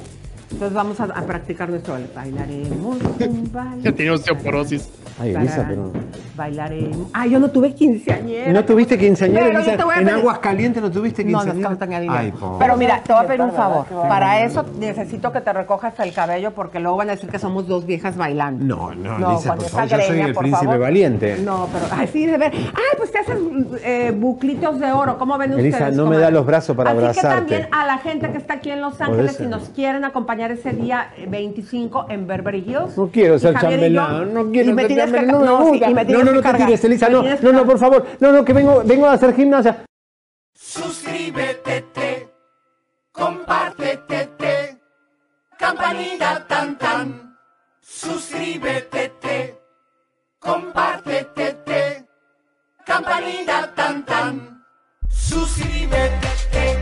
Entonces vamos a, a practicar nuestro. Bailaremos un baile. Ya tiene osteoporosis. Ay, Elisa, pero... Bailaremos. Ah, yo no tuve quinceañera. ¿No tuviste quinceañera, Pero Elisa? ¿En aguas calientes no tuviste quinceañera? no. Ay, pobre. Pero mira, te voy a pedir un favor. Para eso necesito que te recojas el cabello porque luego van a decir que somos dos viejas bailando. No, no, No, Elisa, por favor, yo soy greña, el por príncipe favor. valiente. No, pero ay, sí, de ver. Ay, pues te haces eh, buclitos de oro. ¿Cómo ven Elisa, ustedes? no me da los brazos para Así abrazarte. que también a la gente que está aquí en Los Ángeles, si nos quieren acompañar ese día eh, 25 en Beverly Hills. No quiero ser chambelán, no quiero ser tienes que- no, no, me sí, me No, tienes no, que no te tires, Elisa, no, no, no, por favor, no, no, que vengo, vengo a hacer gimnasia. Suscríbete, te, compártete, te, campanita tan tan. Suscríbete, te, compártete, te, campanita tan tan. Suscríbete, te,